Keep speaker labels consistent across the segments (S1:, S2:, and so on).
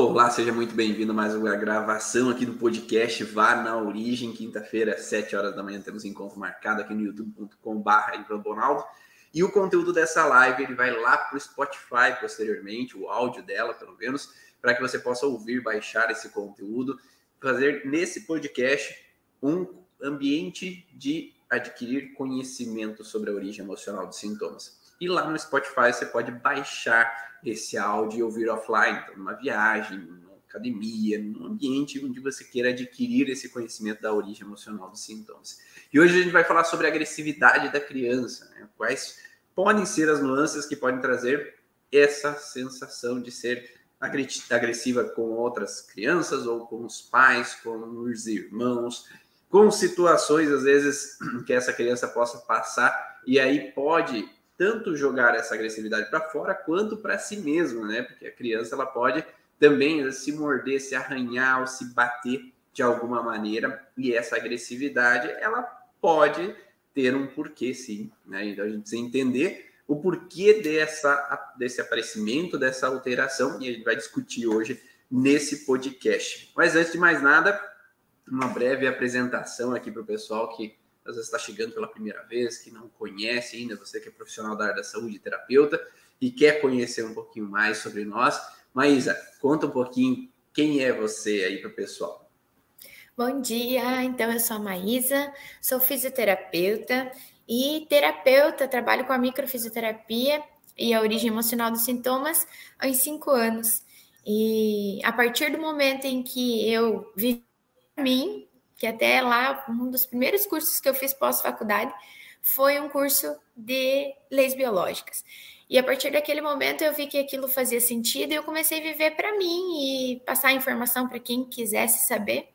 S1: Olá, seja muito bem-vindo a mais uma gravação aqui do podcast Vá na Origem. Quinta-feira, às 7 horas da manhã, temos encontro marcado aqui no youtube.com.br. E o conteúdo dessa live ele vai lá para o Spotify posteriormente, o áudio dela, pelo menos, para que você possa ouvir, baixar esse conteúdo, fazer nesse podcast um ambiente de adquirir conhecimento sobre a origem emocional dos sintomas. E lá no Spotify você pode baixar esse áudio e ouvir offline, então, numa viagem, numa academia, num ambiente onde você queira adquirir esse conhecimento da origem emocional dos sintomas. E hoje a gente vai falar sobre a agressividade da criança, né? quais podem ser as nuances que podem trazer essa sensação de ser agressiva com outras crianças ou com os pais, com os irmãos, com situações às vezes que essa criança possa passar e aí pode tanto jogar essa agressividade para fora quanto para si mesma, né? Porque a criança ela pode também se morder, se arranhar ou se bater de alguma maneira e essa agressividade ela pode ter um porquê, sim, né? Então a gente precisa entender o porquê dessa, desse aparecimento, dessa alteração, e a gente vai discutir hoje nesse podcast. Mas antes de mais nada, uma breve apresentação aqui para o pessoal que às vezes está chegando pela primeira vez, que não conhece ainda, você que é profissional da área da saúde, terapeuta, e quer conhecer um pouquinho mais sobre nós. Maísa, conta um pouquinho quem é você aí para o pessoal.
S2: Bom dia, então eu sou a Maísa, sou fisioterapeuta e terapeuta, trabalho com a microfisioterapia e a origem emocional dos sintomas há cinco anos. E a partir do momento em que eu vi mim, que até lá, um dos primeiros cursos que eu fiz pós-faculdade foi um curso de leis biológicas. E a partir daquele momento eu vi que aquilo fazia sentido e eu comecei a viver para mim e passar informação para quem quisesse saber.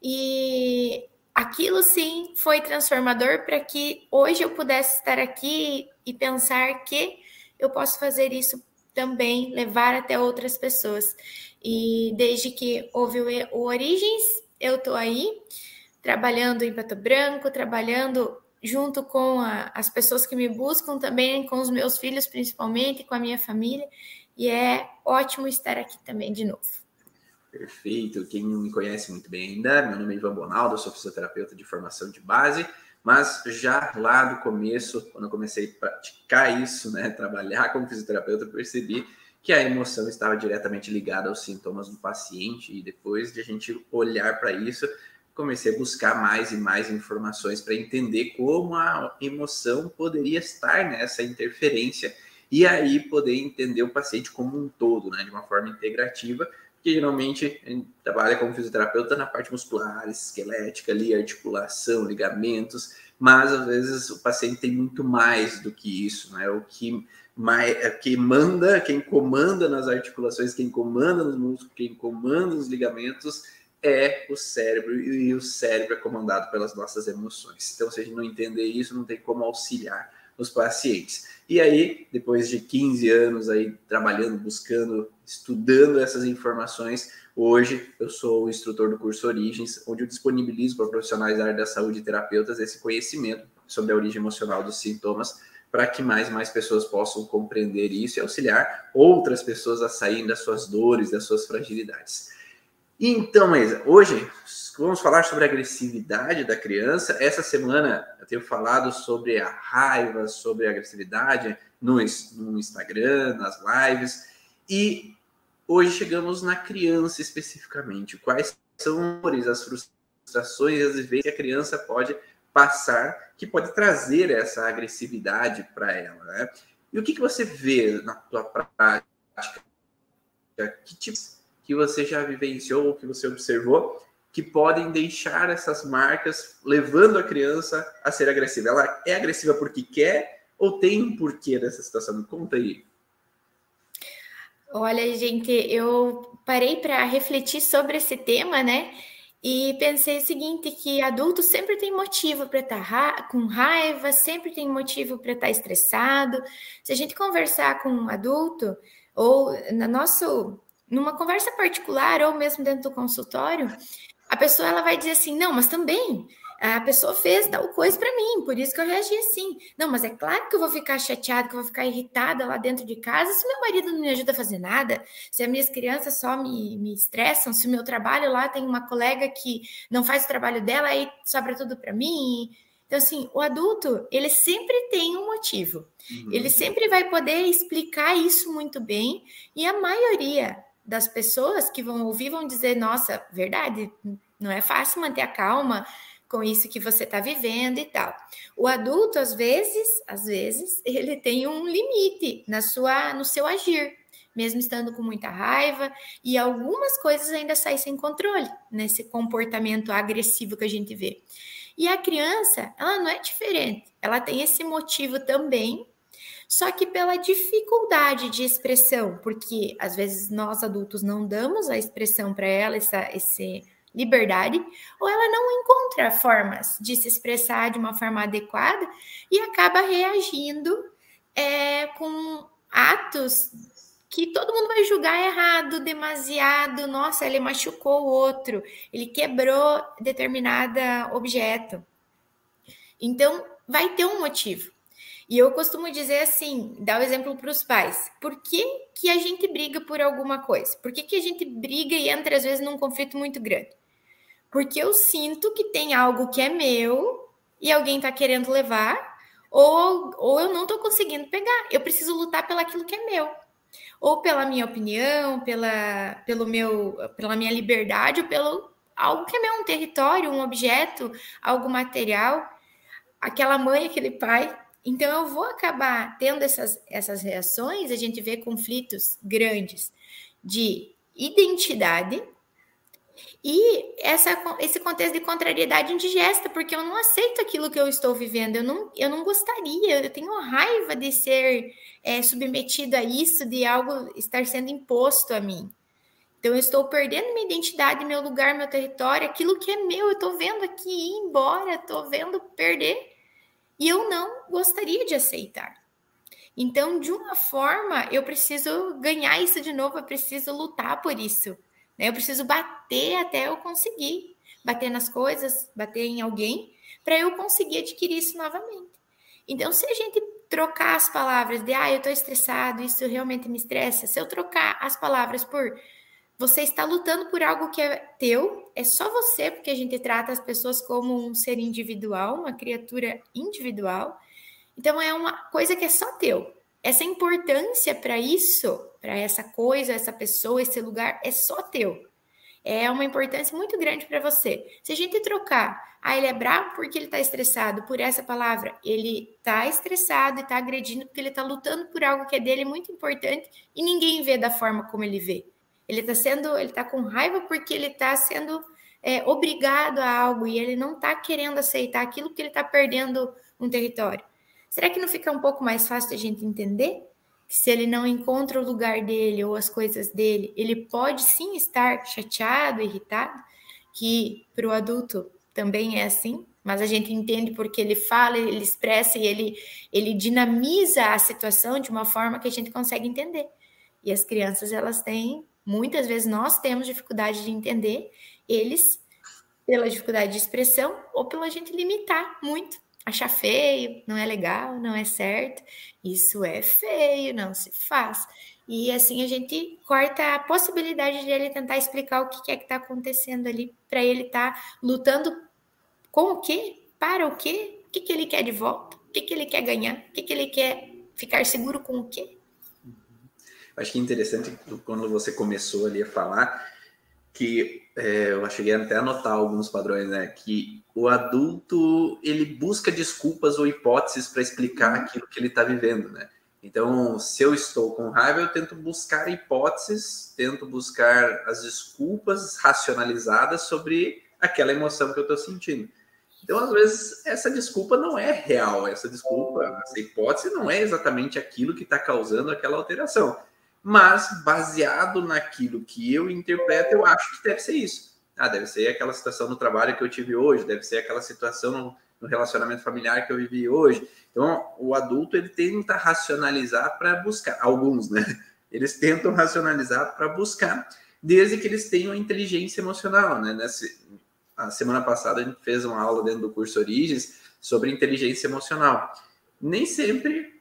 S2: E aquilo sim foi transformador para que hoje eu pudesse estar aqui e pensar que eu posso fazer isso também, levar até outras pessoas. E desde que houve o Origens, eu estou aí trabalhando em Pato Branco, trabalhando junto com a, as pessoas que me buscam também, com os meus filhos principalmente, com a minha família, e é ótimo estar aqui também de novo.
S1: Perfeito. Quem não me conhece muito bem ainda, meu nome é Ivan Bonaldo, eu sou fisioterapeuta de formação de base, mas já lá do começo, quando eu comecei a praticar isso, né, trabalhar como fisioterapeuta, eu percebi que a emoção estava diretamente ligada aos sintomas do paciente e depois de a gente olhar para isso, comecei a buscar mais e mais informações para entender como a emoção poderia estar nessa interferência e aí poder entender o paciente como um todo, né, de uma forma integrativa, que geralmente a gente trabalha como fisioterapeuta na parte muscular, esquelética, ali, articulação, ligamentos, mas às vezes o paciente tem muito mais do que isso, né? O que mais, é, quem manda, quem comanda nas articulações, quem comanda nos músculos, quem comanda nos ligamentos é o cérebro e o cérebro é comandado pelas nossas emoções. Então, se a gente não entender isso, não tem como auxiliar os pacientes. E aí, depois de 15 anos aí trabalhando, buscando, estudando essas informações, hoje eu sou o instrutor do curso Origens, onde eu disponibilizo para profissionais da área da saúde e terapeutas esse conhecimento sobre a origem emocional dos sintomas, para que mais e mais pessoas possam compreender isso e auxiliar outras pessoas a saírem das suas dores, das suas fragilidades. Então, Maísa, hoje vamos falar sobre a agressividade da criança. Essa semana eu tenho falado sobre a raiva, sobre a agressividade no, no Instagram, nas lives. E hoje chegamos na criança especificamente. Quais são as frustrações, as vezes que a criança pode passar, que pode trazer essa agressividade para ela, né? E o que, que você vê na tua prática? Que tipos que você já vivenciou ou que você observou que podem deixar essas marcas levando a criança a ser agressiva? Ela é agressiva porque quer ou tem um porquê dessa situação? Me conta aí.
S2: Olha, gente, eu parei para refletir sobre esse tema, né? E pensei o seguinte, que adulto sempre tem motivo para estar tá ra com raiva, sempre tem motivo para estar tá estressado. Se a gente conversar com um adulto, ou no nosso numa conversa particular ou mesmo dentro do consultório, a pessoa ela vai dizer assim: "Não, mas também a pessoa fez tal coisa para mim, por isso que eu reagi assim. Não, mas é claro que eu vou ficar chateada, que eu vou ficar irritada lá dentro de casa se meu marido não me ajuda a fazer nada, se as minhas crianças só me, me estressam, se o meu trabalho lá tem uma colega que não faz o trabalho dela, aí sobra tudo para mim. Então, assim, o adulto, ele sempre tem um motivo. Uhum. Ele sempre vai poder explicar isso muito bem, e a maioria das pessoas que vão ouvir vão dizer: nossa, verdade, não é fácil manter a calma com isso que você está vivendo e tal. O adulto, às vezes, às vezes, ele tem um limite na sua, no seu agir, mesmo estando com muita raiva, e algumas coisas ainda saem sem controle nesse comportamento agressivo que a gente vê. E a criança, ela não é diferente, ela tem esse motivo também, só que pela dificuldade de expressão, porque às vezes nós adultos não damos a expressão para ela, essa, esse liberdade, ou ela não encontra formas de se expressar de uma forma adequada e acaba reagindo é, com atos que todo mundo vai julgar errado, demasiado. Nossa, ele machucou o outro, ele quebrou determinado objeto. Então, vai ter um motivo. E eu costumo dizer assim, dar o um exemplo para os pais. Por que, que a gente briga por alguma coisa? Por que, que a gente briga e entra, às vezes, num conflito muito grande? Porque eu sinto que tem algo que é meu e alguém está querendo levar, ou, ou eu não estou conseguindo pegar. Eu preciso lutar pelaquilo que é meu. Ou pela minha opinião, pela, pelo meu, pela minha liberdade, ou pelo algo que é meu, um território, um objeto, algo material. Aquela mãe, aquele pai então, eu vou acabar tendo essas, essas reações, a gente vê conflitos grandes de identidade e essa, esse contexto de contrariedade indigesta, porque eu não aceito aquilo que eu estou vivendo, eu não, eu não gostaria, eu tenho raiva de ser é, submetido a isso, de algo estar sendo imposto a mim. Então, eu estou perdendo minha identidade, meu lugar, meu território, aquilo que é meu, eu estou vendo aqui ir embora, estou vendo perder e eu não gostaria de aceitar. Então, de uma forma, eu preciso ganhar isso de novo, eu preciso lutar por isso. Né? Eu preciso bater até eu conseguir. Bater nas coisas, bater em alguém, para eu conseguir adquirir isso novamente. Então, se a gente trocar as palavras de, ah, eu estou estressado, isso realmente me estressa, se eu trocar as palavras por você está lutando por algo que é teu, é só você, porque a gente trata as pessoas como um ser individual, uma criatura individual. Então é uma coisa que é só teu. Essa importância para isso, para essa coisa, essa pessoa, esse lugar, é só teu. É uma importância muito grande para você. Se a gente trocar, ah, ele é bravo porque ele está estressado, por essa palavra, ele está estressado e está agredindo porque ele está lutando por algo que é dele muito importante e ninguém vê da forma como ele vê. Ele está sendo, ele está com raiva porque ele está sendo é, obrigado a algo e ele não está querendo aceitar aquilo porque ele está perdendo um território. Será que não fica um pouco mais fácil a gente entender que se ele não encontra o lugar dele ou as coisas dele, ele pode sim estar chateado, irritado, que para o adulto também é assim, mas a gente entende porque ele fala, ele expressa e ele, ele dinamiza a situação de uma forma que a gente consegue entender. E as crianças, elas têm Muitas vezes nós temos dificuldade de entender, eles, pela dificuldade de expressão ou pela gente limitar muito, achar feio, não é legal, não é certo, isso é feio, não se faz. E assim a gente corta a possibilidade de ele tentar explicar o que é que está acontecendo ali, para ele estar tá lutando com o quê? Para o quê? O que, que ele quer de volta? O que, que ele quer ganhar? O que, que ele quer ficar seguro com o quê?
S1: Acho que é interessante quando você começou ali a falar que é, eu cheguei até a notar alguns padrões, né? Que o adulto ele busca desculpas ou hipóteses para explicar uhum. aquilo que ele está vivendo, né? Então, se eu estou com raiva, eu tento buscar hipóteses, tento buscar as desculpas racionalizadas sobre aquela emoção que eu estou sentindo. Então, às vezes, essa desculpa não é real, essa desculpa, essa hipótese não é exatamente aquilo que está causando aquela alteração mas baseado naquilo que eu interpreto, eu acho que deve ser isso. Ah, deve ser aquela situação no trabalho que eu tive hoje, deve ser aquela situação no, no relacionamento familiar que eu vivi hoje. Então, o adulto ele tenta racionalizar para buscar, alguns, né? Eles tentam racionalizar para buscar, desde que eles tenham inteligência emocional, né? Nesse, a semana passada a gente fez uma aula dentro do curso Origens sobre inteligência emocional. Nem sempre,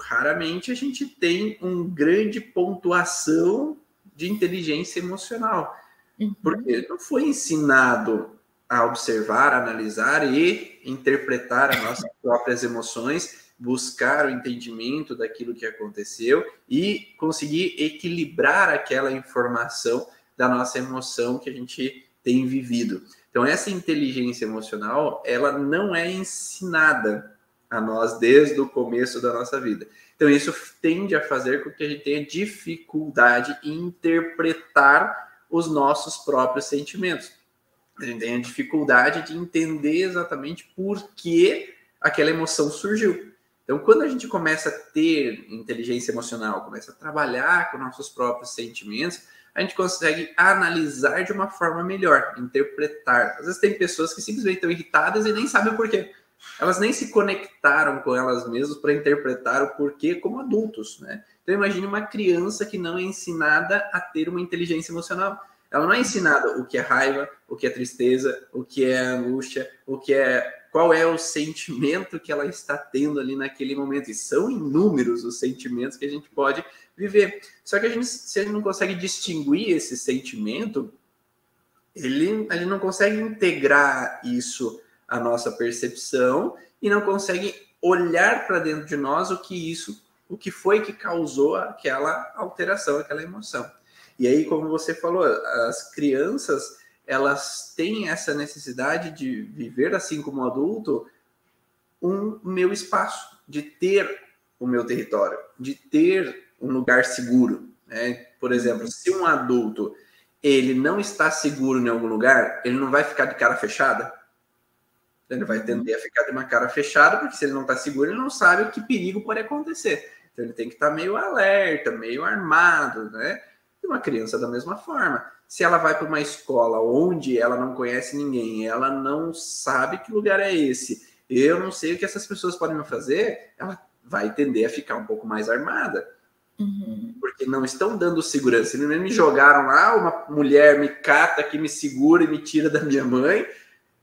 S1: raramente, a gente tem um grande pontuação de inteligência emocional. Uhum. Porque não foi ensinado a observar, analisar e interpretar as nossas próprias emoções, buscar o entendimento daquilo que aconteceu e conseguir equilibrar aquela informação da nossa emoção que a gente tem vivido. Então essa inteligência emocional, ela não é ensinada a nós desde o começo da nossa vida. Então isso tende a fazer com que a gente tenha dificuldade em interpretar os nossos próprios sentimentos. A gente tenha dificuldade de entender exatamente por que aquela emoção surgiu. Então, quando a gente começa a ter inteligência emocional, começa a trabalhar com nossos próprios sentimentos, a gente consegue analisar de uma forma melhor, interpretar. Às vezes tem pessoas que simplesmente estão irritadas e nem sabem o porquê. Elas nem se conectaram com elas mesmas para interpretar o porquê como adultos, né? Então imagine uma criança que não é ensinada a ter uma inteligência emocional. Ela não é ensinada o que é raiva, o que é tristeza, o que é angústia, o que é qual é o sentimento que ela está tendo ali naquele momento. E são inúmeros os sentimentos que a gente pode viver. Só que a gente, se a gente não consegue distinguir esse sentimento, ele, a gente não consegue integrar isso à nossa percepção e não consegue olhar para dentro de nós o que isso, o que foi que causou aquela alteração, aquela emoção. E aí, como você falou, as crianças elas têm essa necessidade de viver assim como adulto um meu espaço, de ter o meu território, de ter um lugar seguro. Né? Por exemplo, se um adulto ele não está seguro em algum lugar, ele não vai ficar de cara fechada. Ele vai tender a ficar de uma cara fechada, porque se ele não está seguro, ele não sabe o que perigo pode acontecer. Então ele tem que estar meio alerta, meio armado, né? E uma criança da mesma forma. Se ela vai para uma escola onde ela não conhece ninguém, ela não sabe que lugar é esse, eu não sei o que essas pessoas podem me fazer, ela vai tender a ficar um pouco mais armada. Uhum. Porque não estão dando segurança. Eles me jogaram lá, uma mulher me cata aqui, me segura e me tira da minha mãe,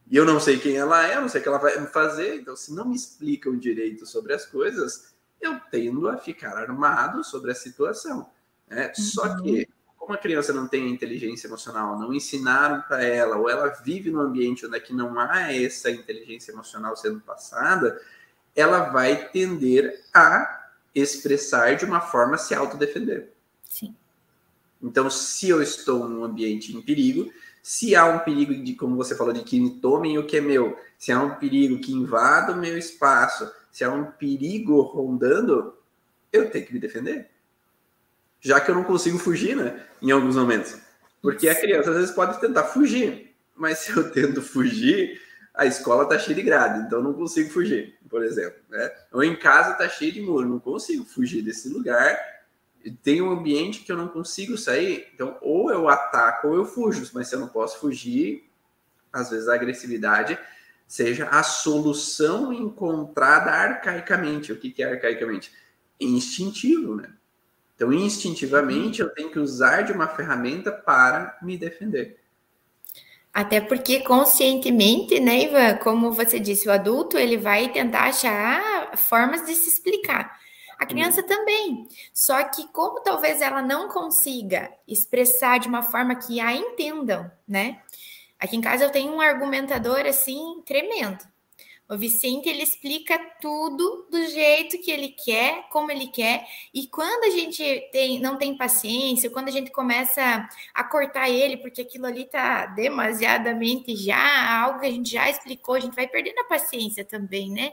S1: e eu não sei quem ela é, não sei o que ela vai fazer. Então, se não me explicam direito sobre as coisas, eu tendo a ficar armado sobre a situação. Né? Uhum. Só que, como a criança não tem inteligência emocional, não ensinaram para ela, ou ela vive num ambiente onde é que não há essa inteligência emocional sendo passada, ela vai tender a expressar de uma forma se autodefender. Sim. Então, se eu estou num ambiente em perigo, se há um perigo de, como você falou, de que me tomem o que é meu, se há um perigo que invada o meu espaço, se há um perigo rondando, eu tenho que me defender. Já que eu não consigo fugir, né? Em alguns momentos. Porque a criança às vezes pode tentar fugir, mas se eu tento fugir, a escola está cheia de grade, então não consigo fugir, por exemplo. Né? Ou em casa está cheio de muro, não consigo fugir desse lugar. Tem um ambiente que eu não consigo sair, então ou eu ataco ou eu fujo, mas se eu não posso fugir, às vezes a agressividade seja a solução encontrada arcaicamente. O que, que é arcaicamente? Instintivo, né? Então, instintivamente, eu tenho que usar de uma ferramenta para me defender.
S2: Até porque conscientemente, né, Ivan, como você disse, o adulto ele vai tentar achar formas de se explicar. A criança uhum. também. Só que como talvez ela não consiga expressar de uma forma que a entendam, né? Aqui em casa eu tenho um argumentador assim tremendo. O Vicente ele explica tudo do jeito que ele quer, como ele quer, e quando a gente tem, não tem paciência, quando a gente começa a cortar ele, porque aquilo ali tá demasiadamente já, algo que a gente já explicou, a gente vai perdendo a paciência também, né?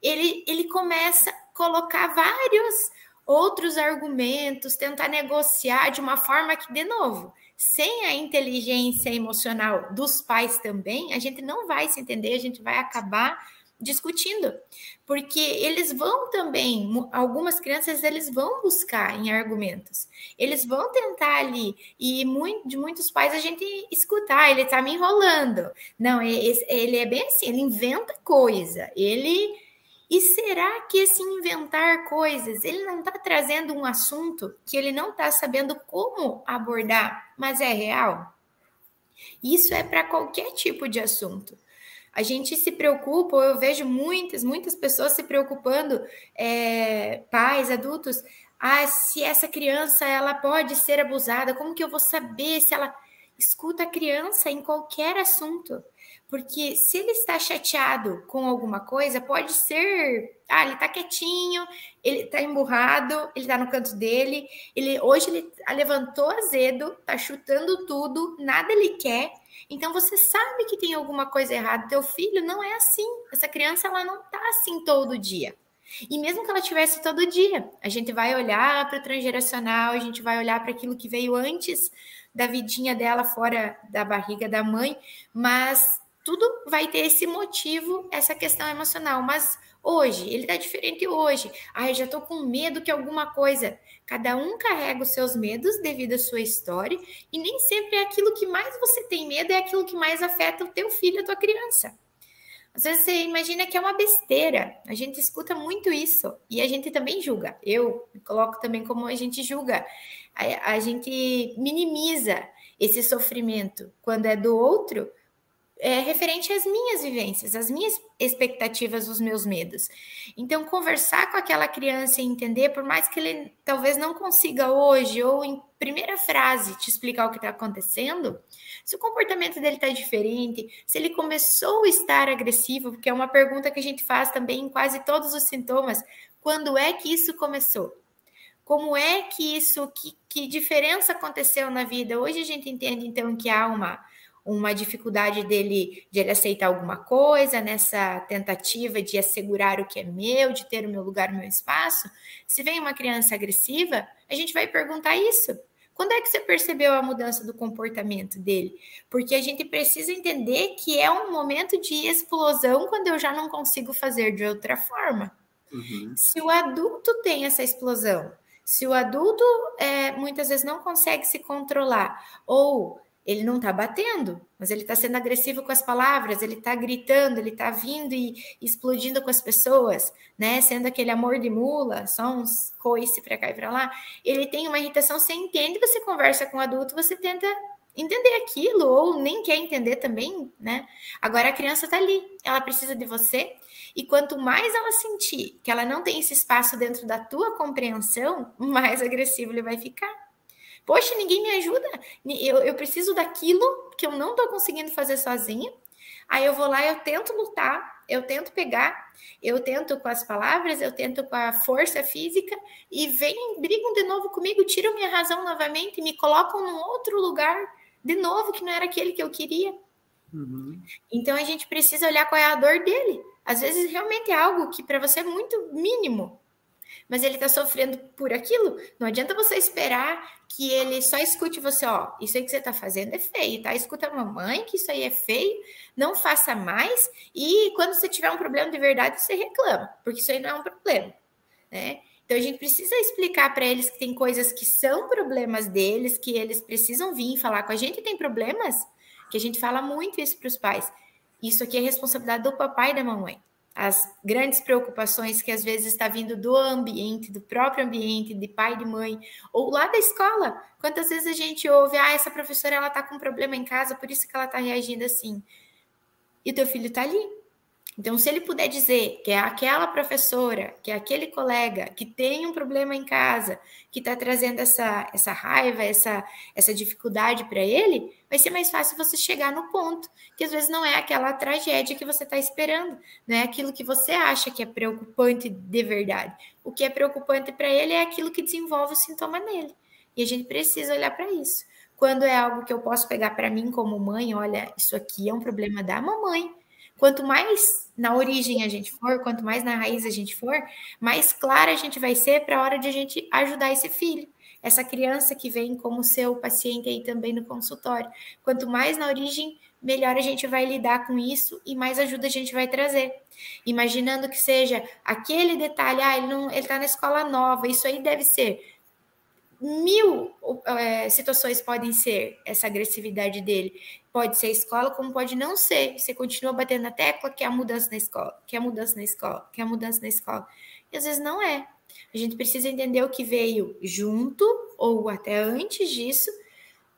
S2: Ele, ele começa colocar vários outros argumentos, tentar negociar de uma forma que, de novo, sem a inteligência emocional dos pais também, a gente não vai se entender, a gente vai acabar discutindo, porque eles vão também, algumas crianças eles vão buscar em argumentos, eles vão tentar ali, e muito, de muitos pais a gente escutar, ele tá me enrolando, não, ele é bem assim, ele inventa coisa, ele e será que esse inventar coisas, ele não está trazendo um assunto que ele não está sabendo como abordar, mas é real? Isso é para qualquer tipo de assunto. A gente se preocupa, eu vejo muitas, muitas pessoas se preocupando, é, pais, adultos, ah, se essa criança ela pode ser abusada, como que eu vou saber se ela escuta a criança em qualquer assunto? Porque se ele está chateado com alguma coisa, pode ser, ah, ele está quietinho, ele está emburrado, ele está no canto dele, ele hoje ele levantou azedo, está chutando tudo, nada ele quer, então você sabe que tem alguma coisa errada. Teu filho não é assim. Essa criança ela não tá assim todo dia. E mesmo que ela tivesse todo dia, a gente vai olhar para o transgeracional, a gente vai olhar para aquilo que veio antes da vidinha dela fora da barriga da mãe, mas tudo vai ter esse motivo, essa questão emocional. Mas hoje, ele tá diferente hoje. Ah, eu já tô com medo que alguma coisa. Cada um carrega os seus medos devido à sua história, e nem sempre é aquilo que mais você tem medo, é aquilo que mais afeta o teu filho, a tua criança. Às vezes você imagina que é uma besteira. A gente escuta muito isso e a gente também julga. Eu coloco também como a gente julga. A, a gente minimiza esse sofrimento quando é do outro, é, referente às minhas vivências, às minhas expectativas, os meus medos. Então, conversar com aquela criança e entender, por mais que ele talvez não consiga hoje, ou em primeira frase, te explicar o que está acontecendo, se o comportamento dele está diferente, se ele começou a estar agressivo, porque é uma pergunta que a gente faz também em quase todos os sintomas: quando é que isso começou? Como é que isso, que, que diferença aconteceu na vida? Hoje a gente entende, então, que há uma uma dificuldade dele de ele aceitar alguma coisa, nessa tentativa de assegurar o que é meu, de ter o meu lugar, o meu espaço. Se vem uma criança agressiva, a gente vai perguntar isso. Quando é que você percebeu a mudança do comportamento dele? Porque a gente precisa entender que é um momento de explosão quando eu já não consigo fazer de outra forma. Uhum. Se o adulto tem essa explosão, se o adulto é, muitas vezes não consegue se controlar, ou ele não está batendo, mas ele está sendo agressivo com as palavras, ele está gritando, ele está vindo e explodindo com as pessoas, né? Sendo aquele amor de mula, só uns coice para cá e para lá. Ele tem uma irritação, você entende, você conversa com o adulto, você tenta entender aquilo, ou nem quer entender também, né? Agora a criança está ali, ela precisa de você, e quanto mais ela sentir que ela não tem esse espaço dentro da tua compreensão, mais agressivo ele vai ficar. Poxa, ninguém me ajuda. Eu, eu preciso daquilo que eu não estou conseguindo fazer sozinha. Aí eu vou lá, eu tento lutar, eu tento pegar, eu tento com as palavras, eu tento com a força física e vem, brigam de novo comigo, tiram minha razão novamente, me colocam num outro lugar de novo que não era aquele que eu queria. Uhum. Então a gente precisa olhar qual é a dor dele. Às vezes realmente é algo que para você é muito mínimo, mas ele está sofrendo por aquilo. Não adianta você esperar que ele só escute você, ó, isso aí que você está fazendo é feio, tá? Escuta a mamãe que isso aí é feio, não faça mais, e quando você tiver um problema de verdade, você reclama, porque isso aí não é um problema, né? Então a gente precisa explicar para eles que tem coisas que são problemas deles, que eles precisam vir falar com a gente, tem problemas que a gente fala muito isso para os pais. Isso aqui é responsabilidade do papai e da mamãe as grandes preocupações que às vezes está vindo do ambiente, do próprio ambiente, de pai, de mãe, ou lá da escola. Quantas vezes a gente ouve, ah, essa professora ela está com um problema em casa, por isso que ela está reagindo assim. E teu filho está ali. Então, se ele puder dizer que é aquela professora, que é aquele colega que tem um problema em casa, que está trazendo essa, essa raiva, essa, essa dificuldade para ele, vai ser mais fácil você chegar no ponto, que às vezes não é aquela tragédia que você está esperando, não é aquilo que você acha que é preocupante de verdade. O que é preocupante para ele é aquilo que desenvolve o sintoma nele. E a gente precisa olhar para isso. Quando é algo que eu posso pegar para mim como mãe, olha, isso aqui é um problema da mamãe Quanto mais na origem a gente for, quanto mais na raiz a gente for, mais clara a gente vai ser para a hora de a gente ajudar esse filho, essa criança que vem como seu paciente aí também no consultório. Quanto mais na origem, melhor a gente vai lidar com isso e mais ajuda a gente vai trazer. Imaginando que seja aquele detalhe, ah, ele não, ele está na escola nova, isso aí deve ser mil é, situações podem ser essa agressividade dele. Pode ser escola, como pode não ser. Você continua batendo na tecla que é a mudança na escola, que é a mudança na escola, que é a mudança na escola. E às vezes não é. A gente precisa entender o que veio junto ou até antes disso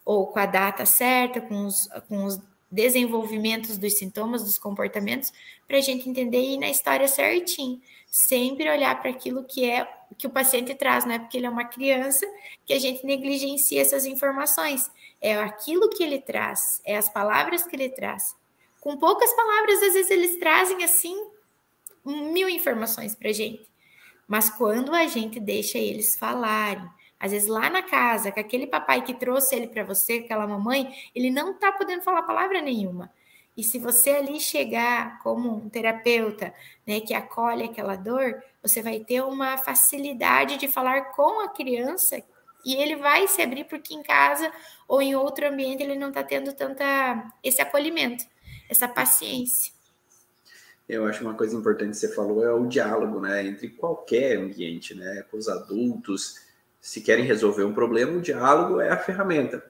S2: ou com a data certa, com os, com os desenvolvimentos dos sintomas, dos comportamentos, para a gente entender e ir na história certinho. Sempre olhar para aquilo que é que o paciente traz, não é porque ele é uma criança que a gente negligencia essas informações. É aquilo que ele traz, é as palavras que ele traz. Com poucas palavras, às vezes eles trazem assim mil informações para a gente. Mas quando a gente deixa eles falarem, às vezes lá na casa, com aquele papai que trouxe ele para você, aquela mamãe, ele não está podendo falar palavra nenhuma. E se você ali chegar como um terapeuta, né, que acolhe aquela dor, você vai ter uma facilidade de falar com a criança e ele vai se abrir porque em casa ou em outro ambiente ele não está tendo tanta esse acolhimento, essa paciência.
S1: Eu acho uma coisa importante que você falou é o diálogo, né, entre qualquer ambiente, né, com os adultos, se querem resolver um problema, o diálogo é a ferramenta.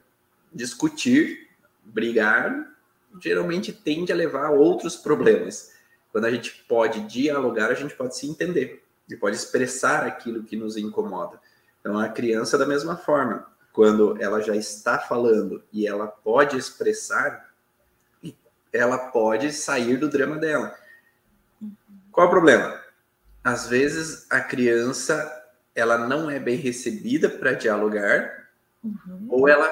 S1: Discutir, brigar, geralmente tende a levar a outros problemas. Quando a gente pode dialogar, a gente pode se entender e pode expressar aquilo que nos incomoda. Então, a criança, da mesma forma, quando ela já está falando e ela pode expressar, ela pode sair do drama dela. Qual é o problema? Às vezes a criança ela não é bem recebida para dialogar, uhum. ou ela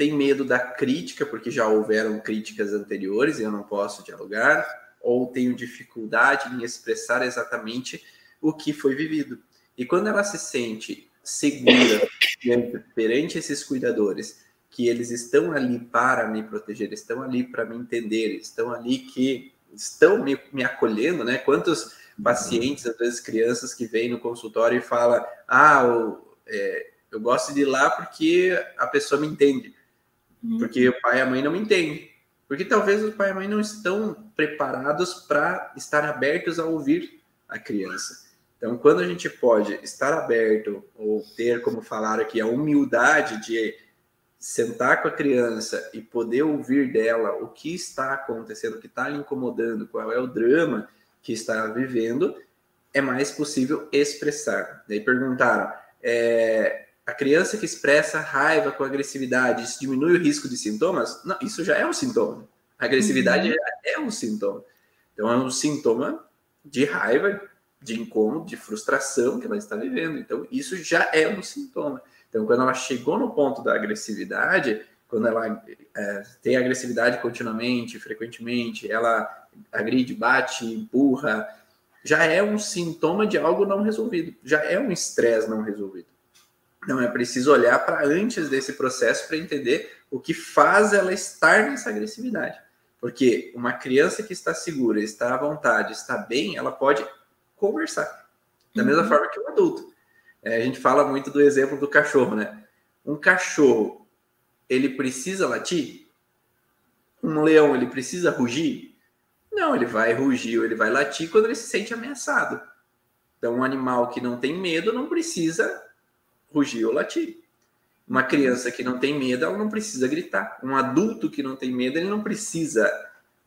S1: tem medo da crítica, porque já houveram críticas anteriores e eu não posso dialogar, ou tenho dificuldade em expressar exatamente o que foi vivido. E quando ela se sente segura perante esses cuidadores, que eles estão ali para me proteger, estão ali para me entender, estão ali que estão me, me acolhendo, né? Quantos pacientes, às vezes crianças que vêm no consultório e falam: Ah, eu, é, eu gosto de ir lá porque a pessoa me entende, uhum. porque o pai e a mãe não entendem. Porque talvez o pai e a mãe não estão preparados para estar abertos a ouvir a criança. Então, quando a gente pode estar aberto ou ter, como falaram aqui, a humildade de sentar com a criança e poder ouvir dela o que está acontecendo, o que está lhe incomodando, qual é o drama que está vivendo, é mais possível expressar. Daí perguntaram: é, a criança que expressa raiva com agressividade, isso diminui o risco de sintomas? Não, isso já é um sintoma. A agressividade uhum. é, é um sintoma. Então, é um sintoma de raiva, de incômodo, de frustração que ela está vivendo. Então, isso já é um sintoma. Então, quando ela chegou no ponto da agressividade, quando ela é, tem agressividade continuamente, frequentemente, ela agride, bate, empurra, já é um sintoma de algo não resolvido, já é um estresse não resolvido. Não é preciso olhar para antes desse processo para entender o que faz ela estar nessa agressividade. Porque uma criança que está segura, está à vontade, está bem, ela pode conversar. Da uhum. mesma forma que um adulto. É, a gente fala muito do exemplo do cachorro, né? Um cachorro, ele precisa latir? Um leão, ele precisa rugir? Não, ele vai rugir ou ele vai latir quando ele se sente ameaçado. Então, um animal que não tem medo não precisa rugir ou latir. Uma criança que não tem medo, ela não precisa gritar. Um adulto que não tem medo, ele não precisa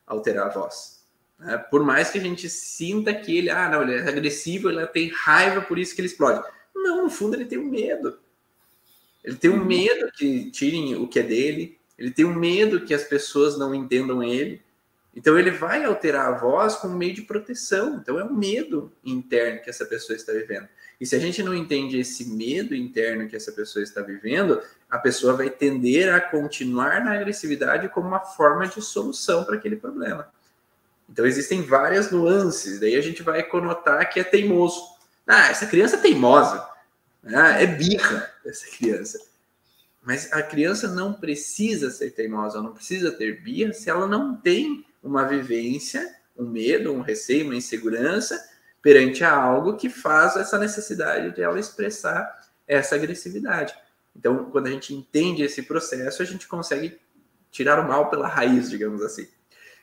S1: alterar a voz. Né? Por mais que a gente sinta que ele, ah, não, ele é agressivo, ele tem raiva, por isso que ele explode. Não, no fundo ele tem um medo. Ele tem um uhum. medo que tirem o que é dele, ele tem um medo que as pessoas não entendam ele. Então ele vai alterar a voz como meio de proteção. Então é um medo interno que essa pessoa está vivendo. E se a gente não entende esse medo interno que essa pessoa está vivendo, a pessoa vai tender a continuar na agressividade como uma forma de solução para aquele problema. Então existem várias nuances. Daí a gente vai conotar que é teimoso. Ah, essa criança é teimosa. Ah, é birra essa criança. Mas a criança não precisa ser teimosa, não precisa ter birra se ela não tem uma vivência, um medo, um receio, uma insegurança perante a algo que faz essa necessidade de ela expressar essa agressividade. Então, quando a gente entende esse processo, a gente consegue tirar o mal pela raiz, digamos assim.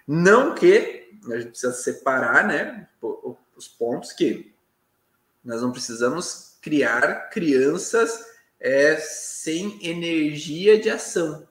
S1: Não que a gente precisa separar, né, os pontos que nós não precisamos criar crianças é, sem energia de ação.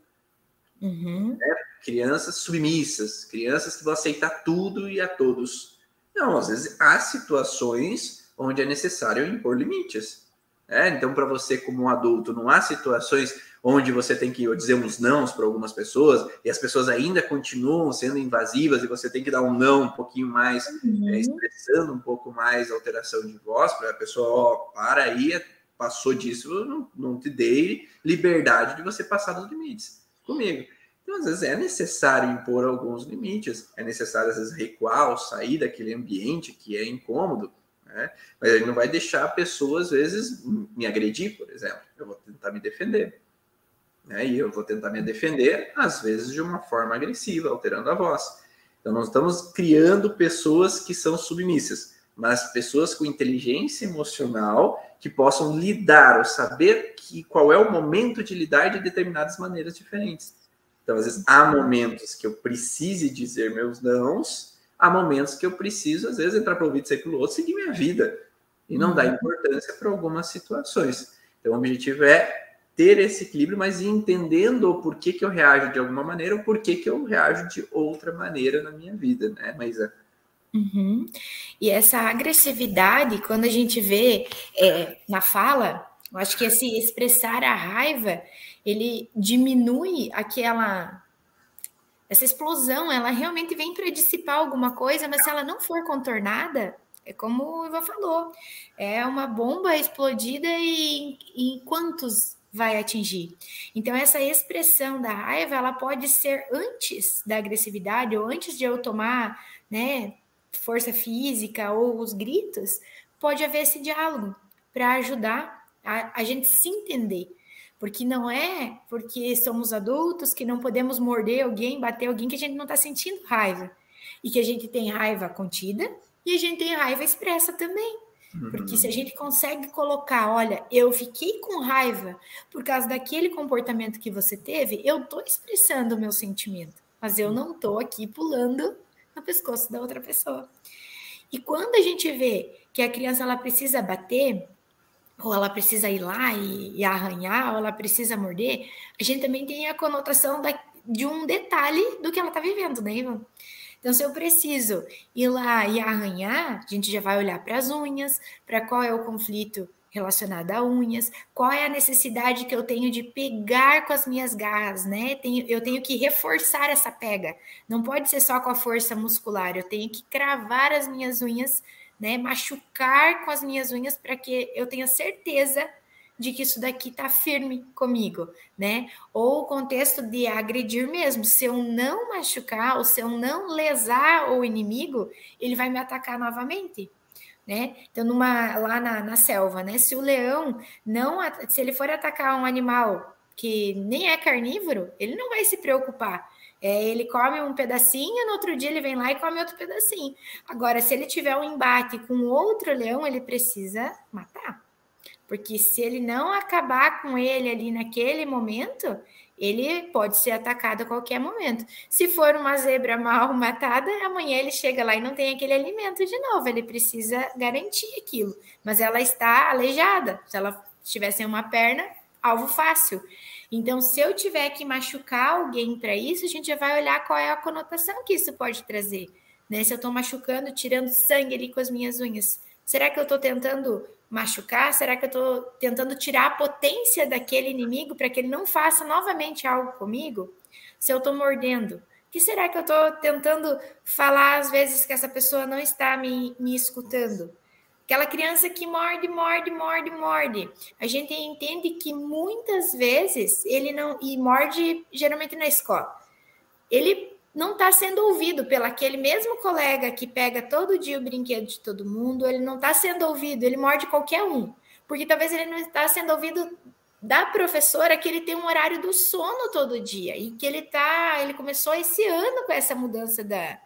S1: Uhum. Né? crianças submissas, crianças que vão aceitar tudo e a todos. Não, às vezes há situações onde é necessário impor limites. Né? Então, para você, como um adulto, não há situações onde você tem que dizer uns nãos para algumas pessoas e as pessoas ainda continuam sendo invasivas e você tem que dar um não um pouquinho mais, uhum. é, expressando um pouco mais a alteração de voz para a pessoa, ó, para aí, passou disso, não, não te dei liberdade de você passar dos limites comigo. Então, às vezes, é necessário impor alguns limites, é necessário, às vezes, recuar ou sair daquele ambiente que é incômodo, né? Mas ele não vai deixar a pessoa, às vezes, me agredir, por exemplo. Eu vou tentar me defender. Né? E eu vou tentar me defender, às vezes, de uma forma agressiva, alterando a voz. Então, nós estamos criando pessoas que são submissas, mas pessoas com inteligência emocional que possam lidar, ou saber que, qual é o momento de lidar de determinadas maneiras diferentes. Então, às vezes, há momentos que eu precise dizer meus nãos, há momentos que eu preciso, às vezes, entrar para o ouvido e sair pelo outro, seguir minha vida e não dar uhum. importância para algumas situações. Então, o objetivo é ter esse equilíbrio, mas entendendo o porquê que eu reajo de alguma maneira ou porquê que eu reajo de outra maneira na minha vida, né, Maísa?
S2: Uhum. E essa agressividade, quando a gente vê é, na fala, eu acho que esse expressar a raiva, ele diminui aquela essa explosão, ela realmente vem para dissipar alguma coisa, mas se ela não for contornada, é como o Ivan falou, é uma bomba explodida e em quantos vai atingir. Então essa expressão da raiva, ela pode ser antes da agressividade ou antes de eu tomar, né, força física ou os gritos, pode haver esse diálogo para ajudar a, a gente se entender. Porque não é porque somos adultos que não podemos morder alguém, bater alguém, que a gente não está sentindo raiva. E que a gente tem raiva contida e a gente tem raiva expressa também. Porque se a uhum. gente consegue colocar, olha, eu fiquei com raiva por causa daquele comportamento que você teve, eu estou expressando o meu sentimento, mas eu não estou aqui pulando no pescoço da outra pessoa. E quando a gente vê que a criança ela precisa bater, ou ela precisa ir lá e, e, arranhar, ou ela precisa morder, a gente também tem a conotação da, de um detalhe do que ela está vivendo, né, Ivan? Então, se eu preciso ir lá e arranhar, a gente já vai olhar para as unhas, para qual é o conflito relacionado a unhas, qual é a necessidade que eu tenho de pegar com as minhas garras, né? Eu tenho que reforçar essa pega. Não pode ser só com a força muscular, eu tenho que cravar as minhas unhas né, machucar com as minhas unhas para que eu tenha certeza de que isso daqui está firme comigo, né? Ou o contexto de agredir mesmo. Se eu não machucar, ou se eu não lesar o inimigo, ele vai me atacar novamente. Né? Então, numa, lá na, na selva, né? Se o leão não, se ele for atacar um animal que nem é carnívoro, ele não vai se preocupar. É, ele come um pedacinho, no outro dia ele vem lá e come outro pedacinho. Agora, se ele tiver um embate com outro leão, ele precisa matar. Porque se ele não acabar com ele ali naquele momento, ele pode ser atacado a qualquer momento. Se for uma zebra mal matada, amanhã ele chega lá e não tem aquele alimento de novo. Ele precisa garantir aquilo. Mas ela está aleijada. Se ela tivesse uma perna, alvo fácil. Então, se eu tiver que machucar alguém para isso, a gente já vai olhar qual é a conotação que isso pode trazer. Né? Se eu estou machucando, tirando sangue ali com as minhas unhas, será que eu estou tentando machucar? Será que eu estou tentando tirar a potência daquele inimigo para que ele não faça novamente algo comigo? Se eu estou mordendo, que será que eu estou tentando falar às vezes que essa pessoa não está me, me escutando? Aquela criança que morde, morde, morde, morde. A gente entende que muitas vezes ele não. E morde geralmente na escola. Ele não está sendo ouvido pelo aquele mesmo colega que pega todo dia o brinquedo de todo mundo, ele não está sendo ouvido, ele morde qualquer um. Porque talvez ele não está sendo ouvido da professora que ele tem um horário do sono todo dia e que ele tá, ele começou esse ano com essa mudança da,